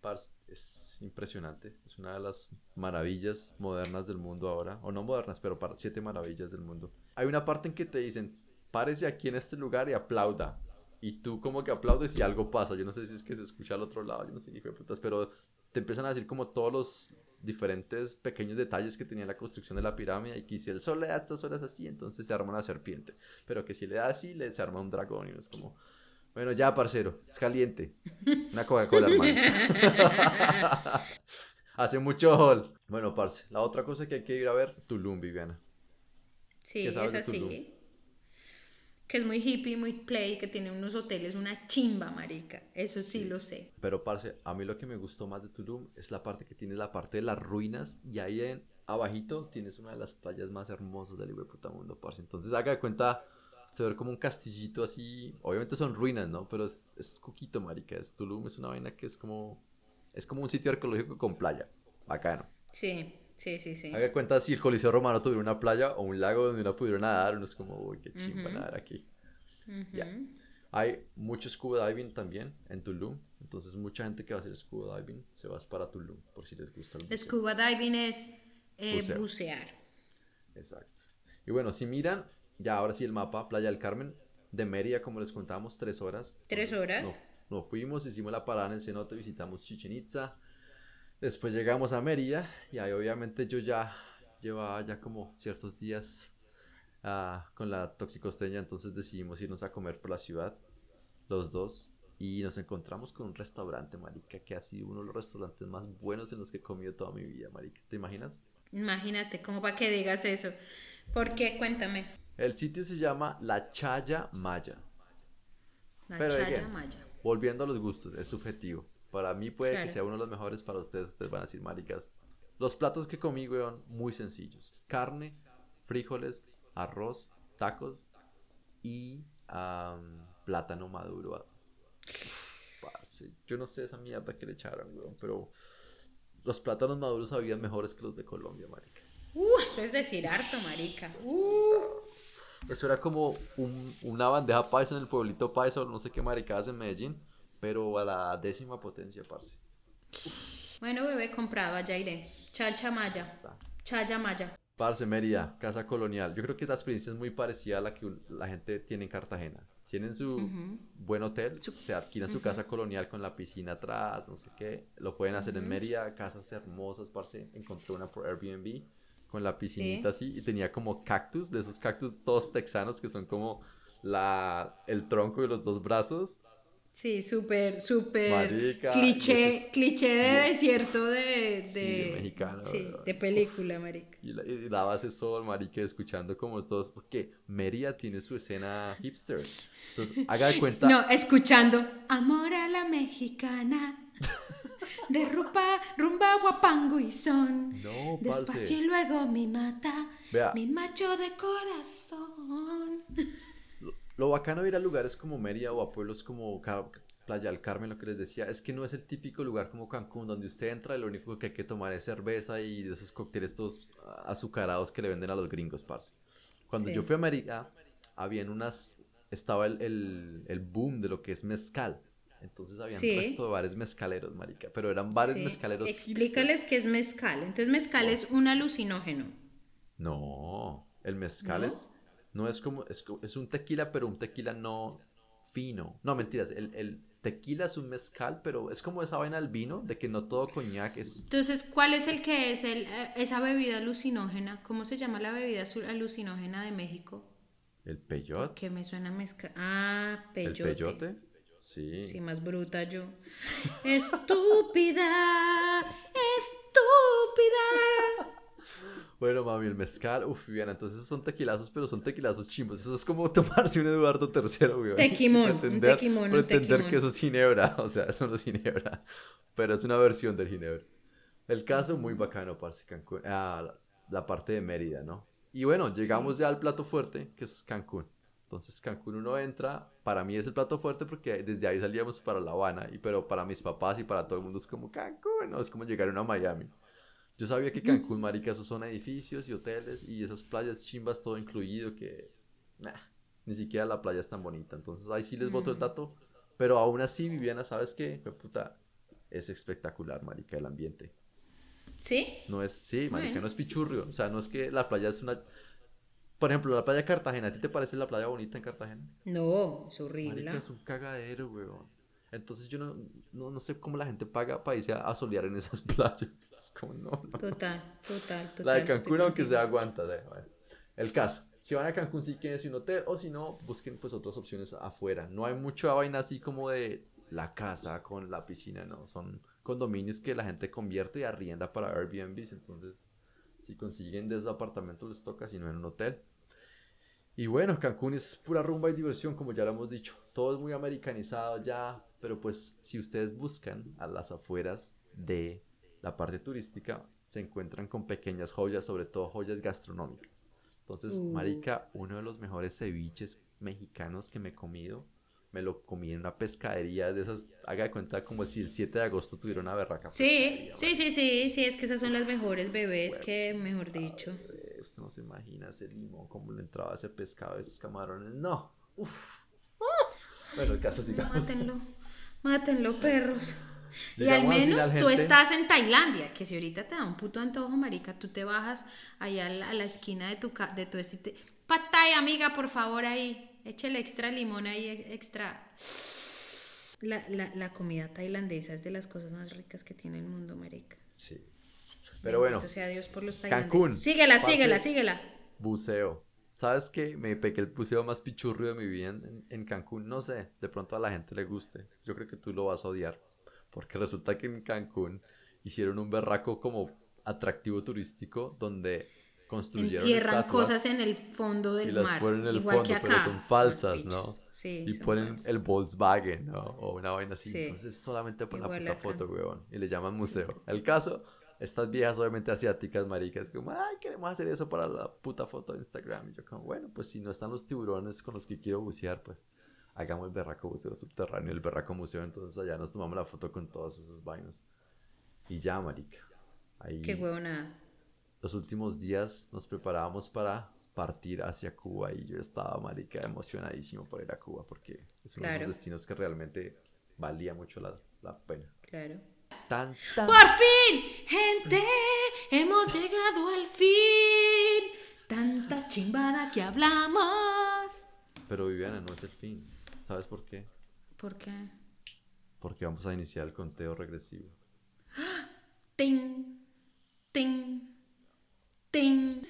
parce, es impresionante. Es una de las maravillas modernas del mundo ahora. O no modernas, pero para siete maravillas del mundo. Hay una parte en que te dicen, párese aquí en este lugar y aplauda. Y tú como que aplaudes y algo pasa. Yo no sé si es que se escucha al otro lado, yo no sé qué hijo de putas, pero te empiezan a decir como todos los diferentes pequeños detalles que tenía la construcción de la pirámide y que si el sol le da estas horas así, entonces se arma una serpiente. Pero que si le da así, le se arma un dragón y es como... Bueno, ya, parcero, es caliente. Una Coca-Cola, hermano. Hace mucho hall. Bueno, parce, la otra cosa que hay que ir a ver, Tulum, Viviana. Sí, ¿Qué sabes es así. Que es muy hippie, muy play, que tiene unos hoteles, una chimba, marica. Eso sí, Sí. lo sé. Pero, parce, a mí lo que me gustó más de Tulum es la parte que tiene la parte de las ruinas y ahí en abajito tienes una de las playas más hermosas del de puta mundo, parce. Entonces, haga de cuenta, usted ver como un castillito así, obviamente son ruinas, ¿no? Pero es, es coquito, marica. Es Tulum, es una vaina que es como, es como un sitio arqueológico con playa. Bacano. Sí, sí, sí, sí. Haga cuenta si el Coliseo Romano tuviera una playa o un lago donde uno pudiera nadar, uno es como, uy, qué chimba nadar aquí. Ya. Hay mucho scuba diving también en Tulum, entonces mucha gente que va a hacer scuba diving se va para Tulum, por si les gusta el buceo. Scuba diving es eh, bucear. Exacto. Y bueno, si miran, ya ahora sí el mapa, Playa del Carmen, de Mérida, como les contamos, tres horas. ¿Tres horas? No, no fuimos, hicimos la parada en el cenote, visitamos Chichen Itza, después llegamos a Mérida, y ahí obviamente yo ya llevaba ya como ciertos días ah, con la toxicosteña, entonces decidimos irnos a comer por la ciudad, los dos, y nos encontramos con un restaurante, marica, que ha sido uno de los restaurantes más buenos en los que he comido toda mi vida, marica. ¿Te imaginas? Imagínate, como para que digas eso. ¿Por qué? Cuéntame. El sitio se llama La Chaya Maya. La Pero, chaya again, maya. Volviendo a los gustos, es subjetivo. Para mí puede Claro. que sea uno de los mejores, para ustedes, ustedes van a decir, maricas. Los platos que comí, weón, muy sencillos. Carne, frijoles, arroz, tacos y plátano maduro. Uf, parce, Yo no sé esa mierda que le echaron, weón, pero los plátanos maduros sabían mejores que los de Colombia, marica. Uh, eso es decir harto, marica. Uh. Eso era como un- una bandeja paisa en el pueblito paisa o no sé qué maricadas en Medellín, pero a la décima potencia, parce. Bueno, bebé, comprado, allá iré. Chacha Maya. Chaya Maya. Parce, Mérida, casa colonial. Yo creo que la experiencia es muy parecida a la que la gente tiene en Cartagena. Tienen su buen hotel, se alquilan su casa colonial con la piscina atrás, no sé qué. Lo pueden hacer en Mérida, casas hermosas, parce. Encontré una por Airbnb con la piscinita así y tenía como cactus, de esos cactus todos texanos que son como la, el tronco y los dos brazos. Sí, súper, súper cliché, es- cliché de desierto de, de, Sí, de mexicano, de película, marica. Y, la, y daba ese sol, marica, escuchando como todos, porque Mérida tiene su escena hipster. Entonces, haga de cuenta. No, escuchando Amor a la mexicana. De rumba, rumba, guapango y son. No. Despacio y luego mi mata. Vea. Mi macho de corazón. Lo bacano de ir a lugares como Mérida o a pueblos como Playa del Carmen, lo que les decía, es que no es el típico lugar como Cancún, donde usted entra y lo único que hay que tomar es cerveza y de esos cócteles todos azucarados que le venden a los gringos, parce. Cuando Sí. yo fui a Mérida, habían unas, estaba el, el, el boom de lo que es mezcal. Entonces habían Sí. resto de bares mezcaleros, marica, pero eran bares Sí. mezcaleros Explícales qué es mezcal. Entonces, mezcal es un alucinógeno. No, el mezcal ¿No? es no es como es, es un tequila, pero un tequila no fino. No, mentiras, el, el tequila es un mezcal, pero es como esa vaina del vino, de que no todo coñac es Entonces, ¿cuál es el que es el, eh, esa bebida alucinógena? ¿Cómo se llama la bebida alucinógena de México? el peyot, Que me suena mezcal. Ah, el peyote. peyote. Sí. Sí, más bruta yo. Estúpida, estúpida. Bueno, mami, el mezcal, uff, bien, entonces son tequilazos, pero son tequilazos chimbos. Eso es como tomarse un Eduardo III, weón. Tequimón, un tequimón, Pretender que eso es ginebra, o sea, eso no es ginebra, pero es una versión del ginebra. El caso muy bacano, parce, Cancún, ah, la, parte de Mérida, ¿no? Y bueno, llegamos ya al plato fuerte, que es Cancún. Entonces Cancún uno entra, para mí es el plato fuerte porque desde ahí salíamos para La Habana, y, pero para mis papás y para todo el mundo es como Cancún, ¿no? Es como llegar a Miami. Yo sabía que Cancún, marica, esos son edificios y hoteles y esas playas chimbas todo incluido que... nah, ni siquiera la playa es tan bonita. Entonces ahí sí les boto el dato. Pero aún así, Viviana, ¿sabes qué? Puta, es espectacular, marica, el ambiente. ¿Sí? No es, sí, marica, Bueno. no es pichurrio. O sea, no es que la playa es una... Por ejemplo, la playa de Cartagena, ¿a ti te parece la playa bonita en Cartagena? No, es horrible. Marica, es un cagadero, weón. Entonces yo no, no, no sé cómo la gente paga para irse a, a solear en esas playas. Es como, no, no. Total, total, total. La de Cancún, aunque se aguanta. ¿eh? Bueno, el caso. Si van a Cancún, sí quédense en un hotel. O si no, busquen pues otras opciones afuera. No hay mucha vaina así como de la casa con la piscina, no. Son condominios que la gente convierte y arrienda para Airbnb. Entonces, si consiguen de esos apartamentos, les toca, si no en un hotel. Y bueno, Cancún es pura rumba y diversión, como ya lo hemos dicho. Todo es muy americanizado ya, pero pues si ustedes buscan a las afueras de la parte turística, se encuentran con pequeñas joyas, sobre todo joyas gastronómicas. Entonces, Uh. marica, uno de los mejores ceviches mexicanos que me he comido, me lo comí en una pescadería de esas, haga de cuenta como si el 7 de agosto tuviera una berraca. Sí, sí, sí, sí, sí, es que esas son las mejores bebés que, mejor dicho. Usted no se imagina ese limón, cómo le entraba ese pescado, esos camarones. No, uff. Bueno, el caso sigamos. Mátenlo, mátenlo, perros. Y al menos tú estás en Tailandia, que si ahorita te da un puto antojo, marica, tú te bajas allá a la, a la esquina de tu, de tu este... te- Patay, amiga, por favor, ahí. Échale extra limón ahí, ex- extra... La, la, la comida tailandesa es de las cosas más ricas que tiene el mundo, marica. Sí. Pero bueno, Bendito sea Dios por los tailandeses. Cancún. Síguela, síguela, síguela. buceo. ¿Sabes qué? Me pegué el buceo más pichurrio de mi vida en, en Cancún. No sé, de pronto a la gente le guste. Yo creo que tú lo vas a odiar. Porque resulta que en Cancún hicieron un berraco como atractivo turístico donde construyeron Entierran estatuas cosas en el fondo del y las mar. ponen en el igual fondo, que acá. pero son falsas, ¿no? Sí, y ponen falsas. el Volkswagen, ¿no? O una vaina así. Sí. Entonces solamente por la puta acá. foto, weón. Y le llaman museo. El caso, estas viejas obviamente asiáticas, maricas, como, ay, queremos hacer eso para la puta foto de Instagram. Y yo como, bueno, pues si no están los tiburones con los que quiero bucear, pues hagamos el berraco museo subterráneo, el berraco museo. Entonces allá nos tomamos la foto con todos esos vainos. Y ya, marica. Ahí Qué huevonada. los últimos días nos preparábamos para partir hacia Cuba y yo estaba, marica, emocionadísimo por ir a Cuba porque es uno de Claro. los destinos que realmente valía mucho la, la pena. Claro. Tan, tan. Por fin, gente, hemos llegado al fin. Tanta chimbada que hablamos. Pero Viviana, no es el fin. ¿Sabes por qué? ¿Por qué? Porque vamos a iniciar el conteo regresivo. Ting, ting, ting.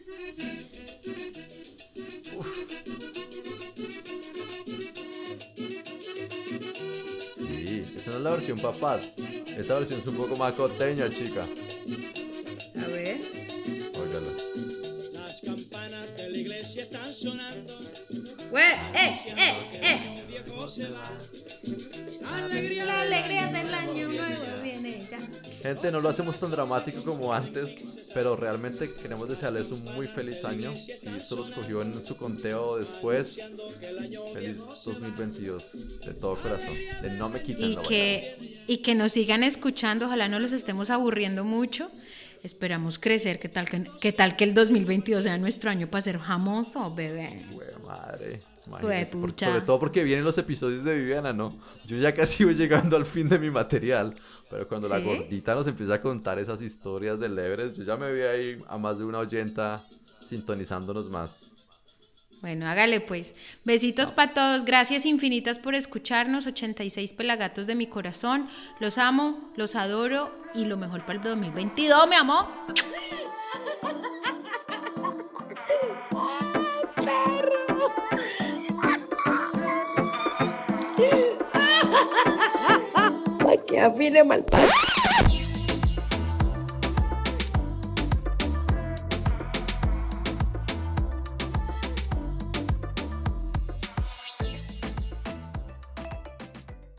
Esa no es la versión papás. Esa versión es un poco más coteña, chica. A ver. Óigala. Las campanas de la iglesia están sonando. Güey, eh, eh, eh. Alegría La alegría del año nuevo viene ya. Gente, no lo hacemos tan dramático como antes, pero realmente queremos desearles un muy feliz año. Si esto los cogió en su conteo después, feliz 2022, de todo corazón. De no me quiten Y lo que, y que nos sigan escuchando, ojalá no los estemos aburriendo mucho. Esperamos crecer, ¿qué tal que, qué tal que el 2022 sea nuestro año para ser famoso, bebé? Güey, madre. Güey, por- sobre todo porque vienen los episodios de Viviana, ¿no? Yo ya casi voy llegando al fin de mi material. Pero cuando la gordita nos empieza a contar esas historias del Everest, yo ya me vi ahí a más de una oyenta sintonizándonos más. Bueno, hágale pues. Besitos para todos. Gracias infinitas por escucharnos. 86 pelagatos de mi corazón. Los amo, los adoro y lo mejor para el 2022, mi amor. Para que afine mal.